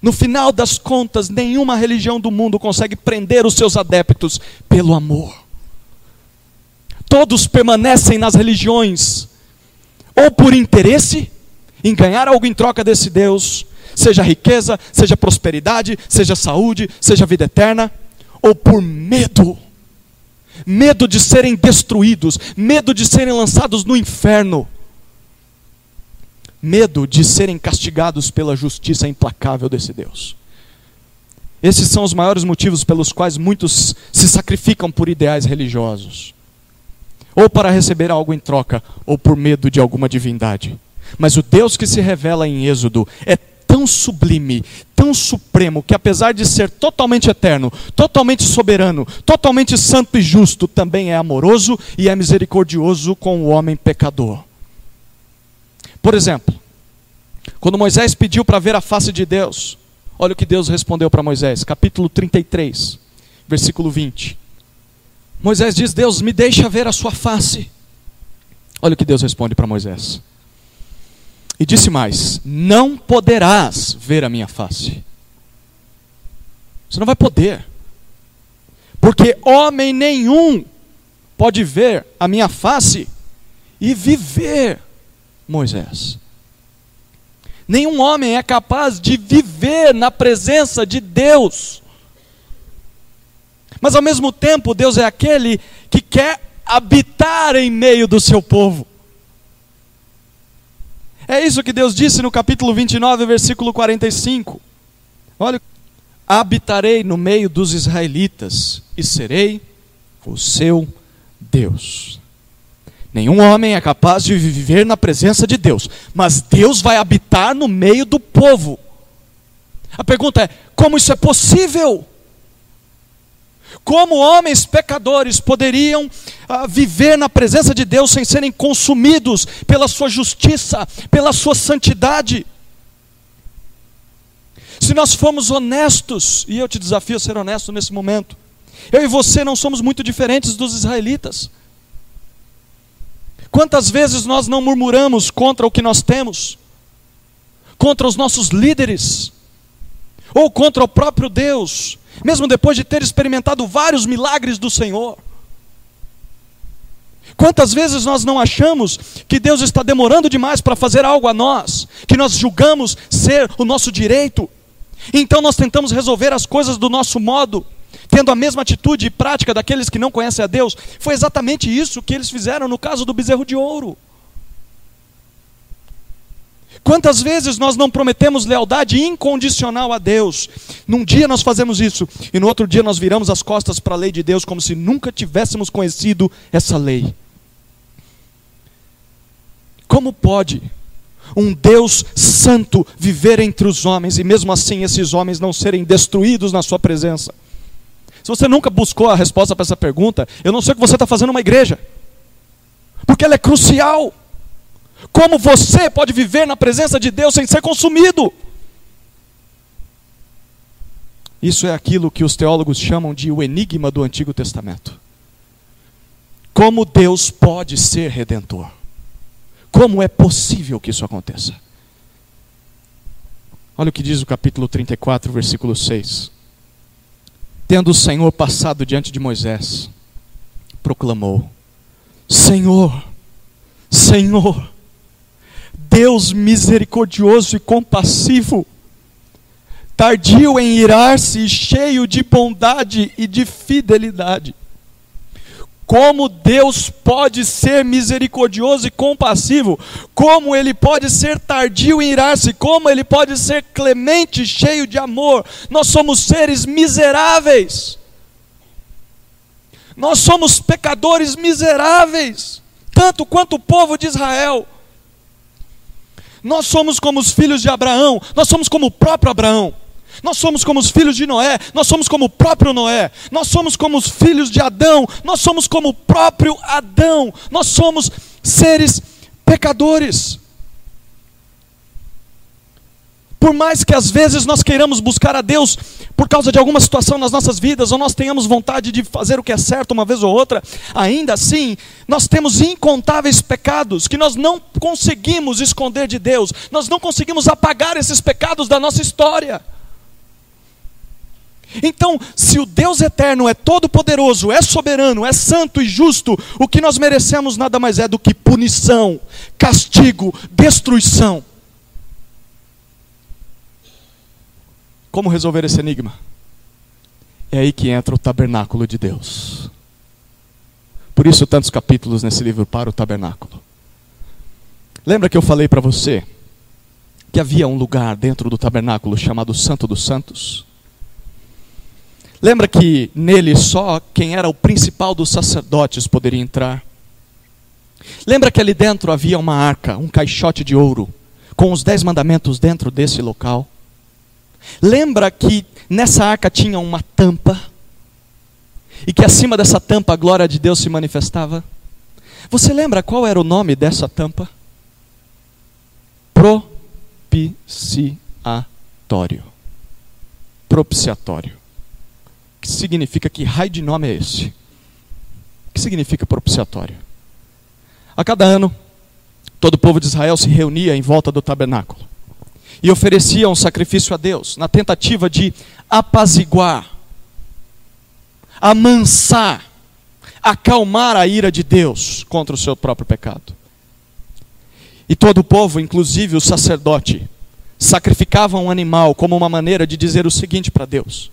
No final das contas, nenhuma religião do mundo consegue prender os seus adeptos pelo amor. Todos permanecem nas religiões ou por interesse em ganhar algo em troca desse Deus, seja riqueza, seja prosperidade, seja saúde, seja vida eterna, ou por medo medo de serem destruídos, medo de serem lançados no inferno, medo de serem castigados pela justiça implacável desse Deus. Esses são os maiores motivos pelos quais muitos se sacrificam por ideais religiosos, ou para receber algo em troca, ou por medo de alguma divindade. Mas o Deus que se revela em Êxodo é tão sublime, tão supremo, que apesar de ser totalmente eterno, totalmente soberano, totalmente santo e justo, também é amoroso e é misericordioso com o homem pecador. Por exemplo, quando Moisés pediu para ver a face de Deus, olha o que Deus respondeu para Moisés, capítulo 33, versículo 20. Moisés diz: Deus, me deixa ver a sua face. Olha o que Deus responde para Moisés. E disse mais: Não poderás ver a minha face. Você não vai poder. Porque homem nenhum pode ver a minha face e viver, Moisés. Nenhum homem é capaz de viver na presença de Deus. Mas ao mesmo tempo, Deus é aquele que quer habitar em meio do seu povo. É isso que Deus disse no capítulo 29, versículo 45. Olha, habitarei no meio dos israelitas e serei o seu Deus. Nenhum homem é capaz de viver na presença de Deus, mas Deus vai habitar no meio do povo. A pergunta é: como isso é possível? Como homens pecadores poderiam ah, viver na presença de Deus sem serem consumidos pela sua justiça, pela sua santidade? Se nós formos honestos, e eu te desafio a ser honesto nesse momento, eu e você não somos muito diferentes dos israelitas. Quantas vezes nós não murmuramos contra o que nós temos, contra os nossos líderes, ou contra o próprio Deus, mesmo depois de ter experimentado vários milagres do Senhor? Quantas vezes nós não achamos que Deus está demorando demais para fazer algo a nós, que nós julgamos ser o nosso direito, então nós tentamos resolver as coisas do nosso modo, tendo a mesma atitude e prática daqueles que não conhecem a Deus. Foi exatamente isso que eles fizeram no caso do bezerro de ouro. Quantas vezes nós não prometemos lealdade incondicional a Deus? Num dia nós fazemos isso, e no outro dia nós viramos as costas para a lei de Deus como se nunca tivéssemos conhecido essa lei. Como pode um Deus santo viver entre os homens e mesmo assim esses homens não serem destruídos na sua presença? Se você nunca buscou a resposta para essa pergunta, eu não sei o que você está fazendo numa igreja, porque ela é crucial. Como você pode viver na presença de Deus sem ser consumido? Isso é aquilo que os teólogos chamam de o enigma do Antigo Testamento. Como Deus pode ser redentor? Como é possível que isso aconteça? Olha o que diz o capítulo 34, versículo 6. Tendo o Senhor passado diante de Moisés, proclamou: Senhor, Senhor, Deus misericordioso e compassivo, tardio em irar-se e cheio de bondade e de fidelidade como Deus pode ser misericordioso e compassivo, como Ele pode ser tardio em irar-se, como Ele pode ser clemente, cheio de amor. Nós somos seres miseráveis, nós somos pecadores miseráveis, tanto quanto o povo de Israel. Nós somos como os filhos de Abraão, nós somos como o próprio Abraão. Nós somos como os filhos de Noé, nós somos como o próprio Noé, nós somos como os filhos de Adão, nós somos como o próprio Adão, nós somos seres pecadores. Por mais que às vezes nós queiramos buscar a Deus por causa de alguma situação nas nossas vidas, ou nós tenhamos vontade de fazer o que é certo uma vez ou outra, ainda assim, nós temos incontáveis pecados que nós não conseguimos esconder de Deus, nós não conseguimos apagar esses pecados da nossa história. Então, se o Deus eterno é todo-poderoso, é soberano, é santo e justo, o que nós merecemos nada mais é do que punição, castigo, destruição. Como resolver esse enigma? É aí que entra o tabernáculo de Deus. Por isso, tantos capítulos nesse livro para o tabernáculo. Lembra que eu falei para você que havia um lugar dentro do tabernáculo chamado Santo dos Santos? Lembra que nele só quem era o principal dos sacerdotes poderia entrar? Lembra que ali dentro havia uma arca, um caixote de ouro, com os dez mandamentos dentro desse local? Lembra que nessa arca tinha uma tampa? E que acima dessa tampa a glória de Deus se manifestava? Você lembra qual era o nome dessa tampa? propiciatório. Propiciatório. Que significa que raio de nome é esse? O que significa propiciatório? A cada ano, todo o povo de Israel se reunia em volta do tabernáculo e oferecia um sacrifício a Deus, na tentativa de apaziguar, amansar, acalmar a ira de Deus contra o seu próprio pecado. E todo o povo, inclusive o sacerdote, sacrificava um animal como uma maneira de dizer o seguinte para Deus: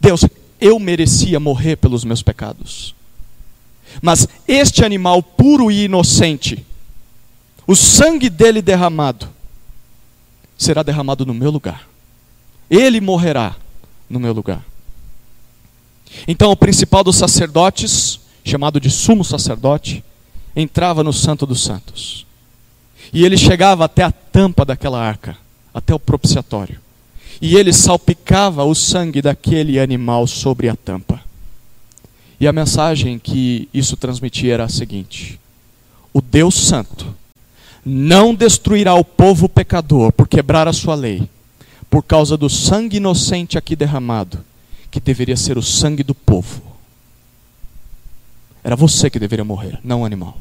Deus, eu merecia morrer pelos meus pecados. Mas este animal puro e inocente, o sangue dele derramado, será derramado no meu lugar. Ele morrerá no meu lugar. Então o principal dos sacerdotes, chamado de sumo sacerdote, entrava no Santo dos Santos. E ele chegava até a tampa daquela arca, até o propiciatório. E ele salpicava o sangue daquele animal sobre a tampa. E a mensagem que isso transmitia era a seguinte: O Deus Santo não destruirá o povo pecador por quebrar a sua lei, por causa do sangue inocente aqui derramado, que deveria ser o sangue do povo. Era você que deveria morrer, não o animal.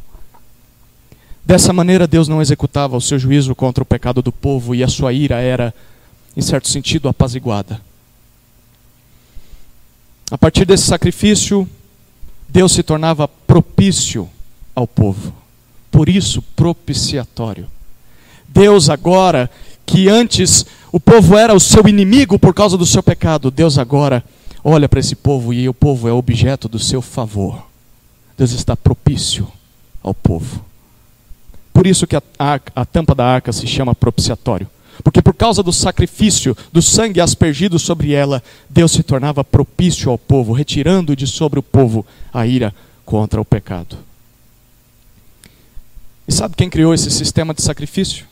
Dessa maneira, Deus não executava o seu juízo contra o pecado do povo e a sua ira era, em certo sentido, apaziguada. A partir desse sacrifício, Deus se tornava propício ao povo. Por isso, propiciatório. Deus agora, que antes o povo era o seu inimigo por causa do seu pecado, Deus agora olha para esse povo e o povo é objeto do seu favor. Deus está propício ao povo. Por isso que a, a, a tampa da arca se chama propiciatório. Porque por causa do sacrifício, do sangue aspergido sobre ela, Deus se tornava propício ao povo, retirando de sobre o povo a ira contra o pecado. E sabe quem criou esse sistema de sacrifício?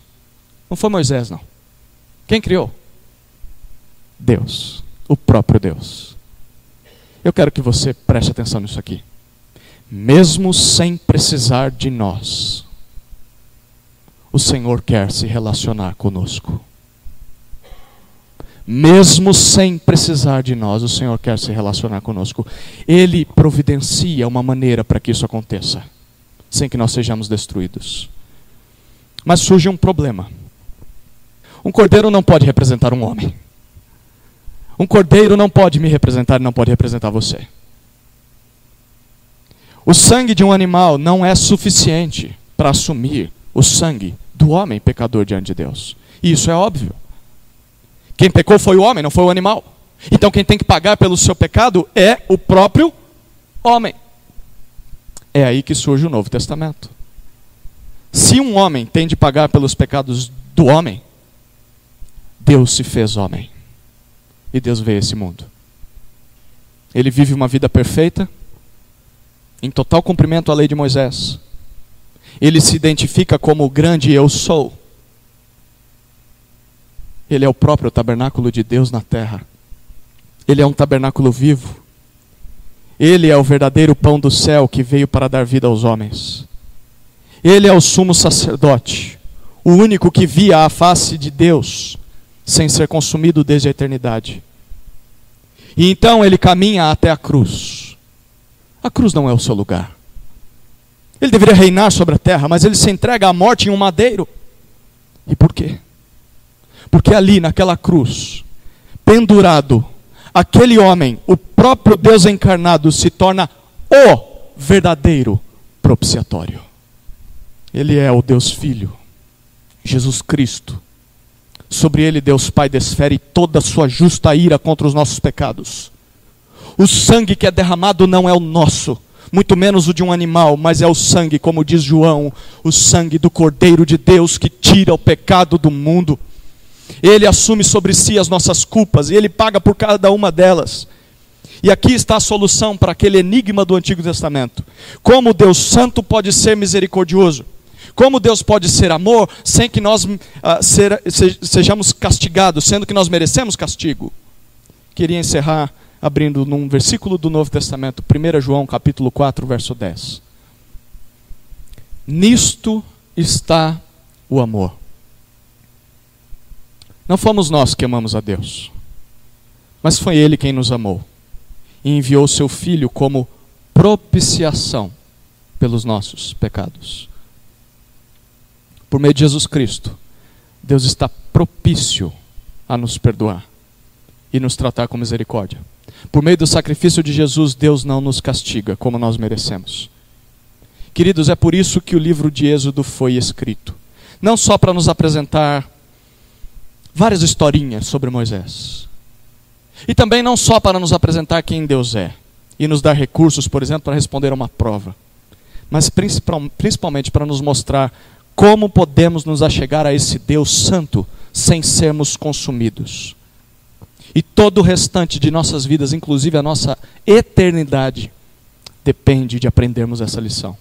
Não foi Moisés, não. Quem criou? Deus, o próprio Deus. Eu quero que você preste atenção nisso aqui. Mesmo sem precisar de nós, o Senhor quer se relacionar conosco. Mesmo sem precisar de nós, o Senhor quer se relacionar conosco. Ele providencia uma maneira para que isso aconteça, sem que nós sejamos destruídos. Mas surge um problema. Um cordeiro não pode representar um homem. Um cordeiro não pode me representar e não pode representar você. O sangue de um animal não é suficiente para assumir o sangue do homem pecador diante de Deus. E isso é óbvio. Quem pecou foi o homem, não foi o animal. Então quem tem que pagar pelo seu pecado é o próprio homem. É aí que surge o Novo Testamento. Se um homem tem de pagar pelos pecados do homem, Deus se fez homem. E Deus veio a esse mundo. Ele vive uma vida perfeita, em total cumprimento à lei de Moisés ele se identifica como o grande eu sou. Ele é o próprio tabernáculo de Deus na terra. Ele é um tabernáculo vivo. Ele é o verdadeiro pão do céu que veio para dar vida aos homens. Ele é o sumo sacerdote, o único que via a face de Deus sem ser consumido desde a eternidade. E então ele caminha até a cruz. A cruz não é o seu lugar. Ele deveria reinar sobre a terra, mas ele se entrega à morte em um madeiro. E por quê? Porque ali, naquela cruz, pendurado, aquele homem, o próprio Deus encarnado, se torna o verdadeiro propiciatório. Ele é o Deus Filho, Jesus Cristo. Sobre ele, Deus Pai desfere toda a sua justa ira contra os nossos pecados. O sangue que é derramado não é o nosso, muito menos o de um animal, mas é o sangue, como diz João, o sangue do Cordeiro de Deus que tira o pecado do mundo. Ele assume sobre si as nossas culpas e ele paga por cada uma delas. E aqui está a solução para aquele enigma do Antigo Testamento. Como Deus Santo pode ser misericordioso? Como Deus pode ser amor sem que nós uh, ser, sejamos castigados, sendo que nós merecemos castigo? Queria encerrar abrindo num versículo do Novo Testamento, 1 João capítulo 4, verso 10. Nisto está o amor. Não fomos nós que amamos a Deus, mas foi Ele quem nos amou e enviou seu Filho como propiciação pelos nossos pecados. Por meio de Jesus Cristo, Deus está propício a nos perdoar e nos tratar com misericórdia. Por meio do sacrifício de Jesus, Deus não nos castiga como nós merecemos. Queridos, é por isso que o livro de Êxodo foi escrito. Não só para nos apresentar várias historinhas sobre Moisés. E também não só para nos apresentar quem Deus é e nos dar recursos, por exemplo, para responder a uma prova, mas principalmente para nos mostrar como podemos nos achegar a esse Deus santo sem sermos consumidos. E todo o restante de nossas vidas, inclusive a nossa eternidade, depende de aprendermos essa lição.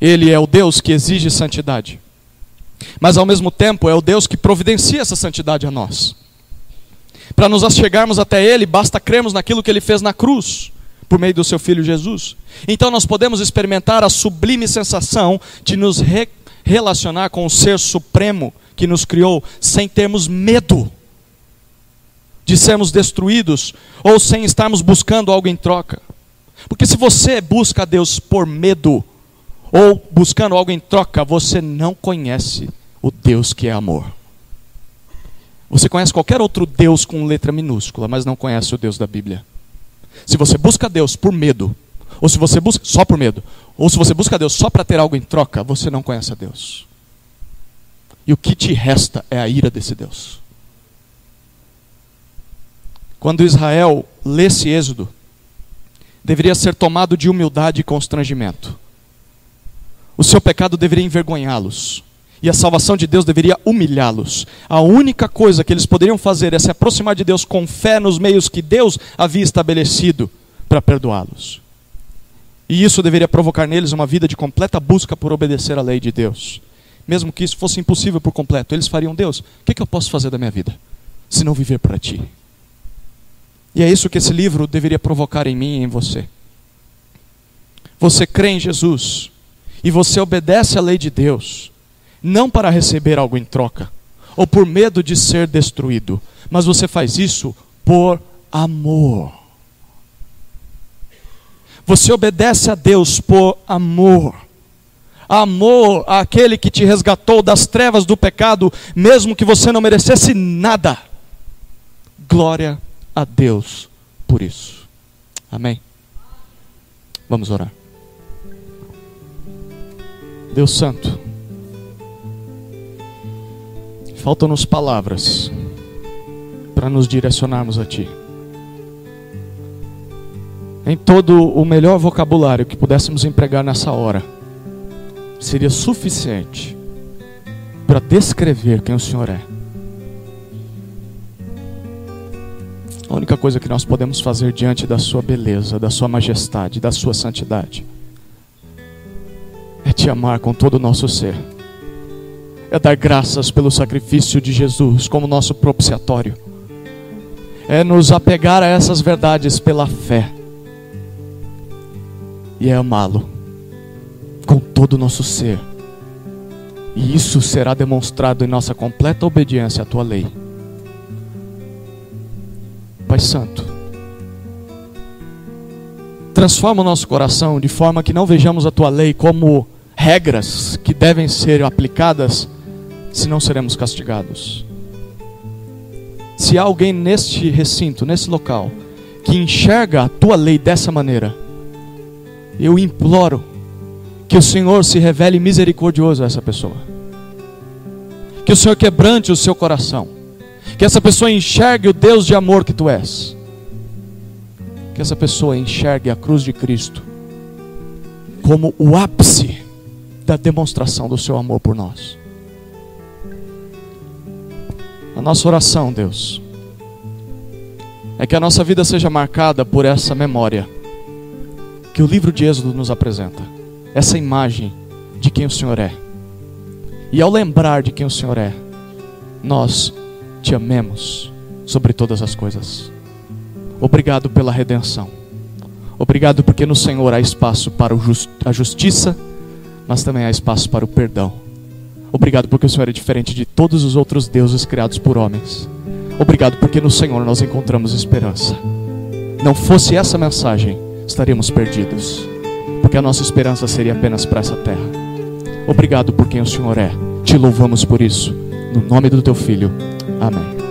Ele é o Deus que exige santidade, mas ao mesmo tempo é o Deus que providencia essa santidade a nós. Para nos achegarmos até Ele, basta crermos naquilo que Ele fez na cruz, por meio do Seu Filho Jesus. Então nós podemos experimentar a sublime sensação de nos re relacionar com o Ser Supremo que nos criou, sem termos medo de sermos destruídos ou sem estarmos buscando algo em troca. Porque se você busca a Deus por medo ou buscando algo em troca, você não conhece o Deus que é amor. Você conhece qualquer outro Deus com letra minúscula, mas não conhece o Deus da Bíblia. Se você busca Deus por medo, ou se você busca só por medo, ou se você busca Deus só para ter algo em troca, você não conhece a Deus. E o que te resta é a ira desse Deus. Quando Israel lê esse êxodo, deveria ser tomado de humildade e constrangimento. O seu pecado deveria envergonhá-los e a salvação de Deus deveria humilhá-los. A única coisa que eles poderiam fazer é se aproximar de Deus com fé nos meios que Deus havia estabelecido para perdoá-los. E isso deveria provocar neles uma vida de completa busca por obedecer à lei de Deus. Mesmo que isso fosse impossível por completo, eles fariam: Deus, o que, é que eu posso fazer da minha vida se não viver para ti? E é isso que esse livro deveria provocar em mim e em você. Você crê em Jesus e você obedece à lei de Deus não para receber algo em troca, ou por medo de ser destruído, mas você faz isso por amor. Você obedece a Deus por amor. Amor àquele que te resgatou das trevas do pecado, mesmo que você não merecesse nada. Glória a Deus por isso. Amém? Vamos orar. Deus Santo. Faltam-nos palavras para nos direcionarmos a Ti. Em todo o melhor vocabulário que pudéssemos empregar nessa hora, seria suficiente para descrever quem o Senhor é. A única coisa que nós podemos fazer diante da Sua beleza, da Sua majestade, da Sua santidade, é te amar com todo o nosso ser é dar graças pelo sacrifício de Jesus como nosso propiciatório, é nos apegar a essas verdades pela fé e é amá-lo com todo o nosso ser. E isso será demonstrado em nossa completa obediência à tua lei. Pai Santo, transforma o nosso coração de forma que não vejamos a tua lei como regras que devem ser aplicadas senão seremos castigados. Se há alguém neste recinto, nesse local, que enxerga a tua lei dessa maneira, eu imploro que o Senhor se revele misericordioso a essa pessoa. Que o Senhor quebrante o seu coração. Que essa pessoa enxergue o Deus de amor que tu és. Que essa pessoa enxergue a cruz de Cristo como o ápice da demonstração do seu amor por nós. A nossa oração, Deus, é que a nossa vida seja marcada por essa memória que o livro de Êxodo nos apresenta, essa imagem de quem o Senhor é. E ao lembrar de quem o Senhor é, nós te amemos sobre todas as coisas. Obrigado pela redenção. Obrigado porque no Senhor há espaço para a justiça, mas também há espaço para o perdão. Obrigado porque o Senhor é diferente de todos os outros deuses criados por homens. Obrigado porque no Senhor nós encontramos esperança. Não fosse essa mensagem, estaríamos perdidos, porque a nossa esperança seria apenas para essa terra. Obrigado por quem o Senhor é. Te louvamos por isso. No nome do teu filho. Amém.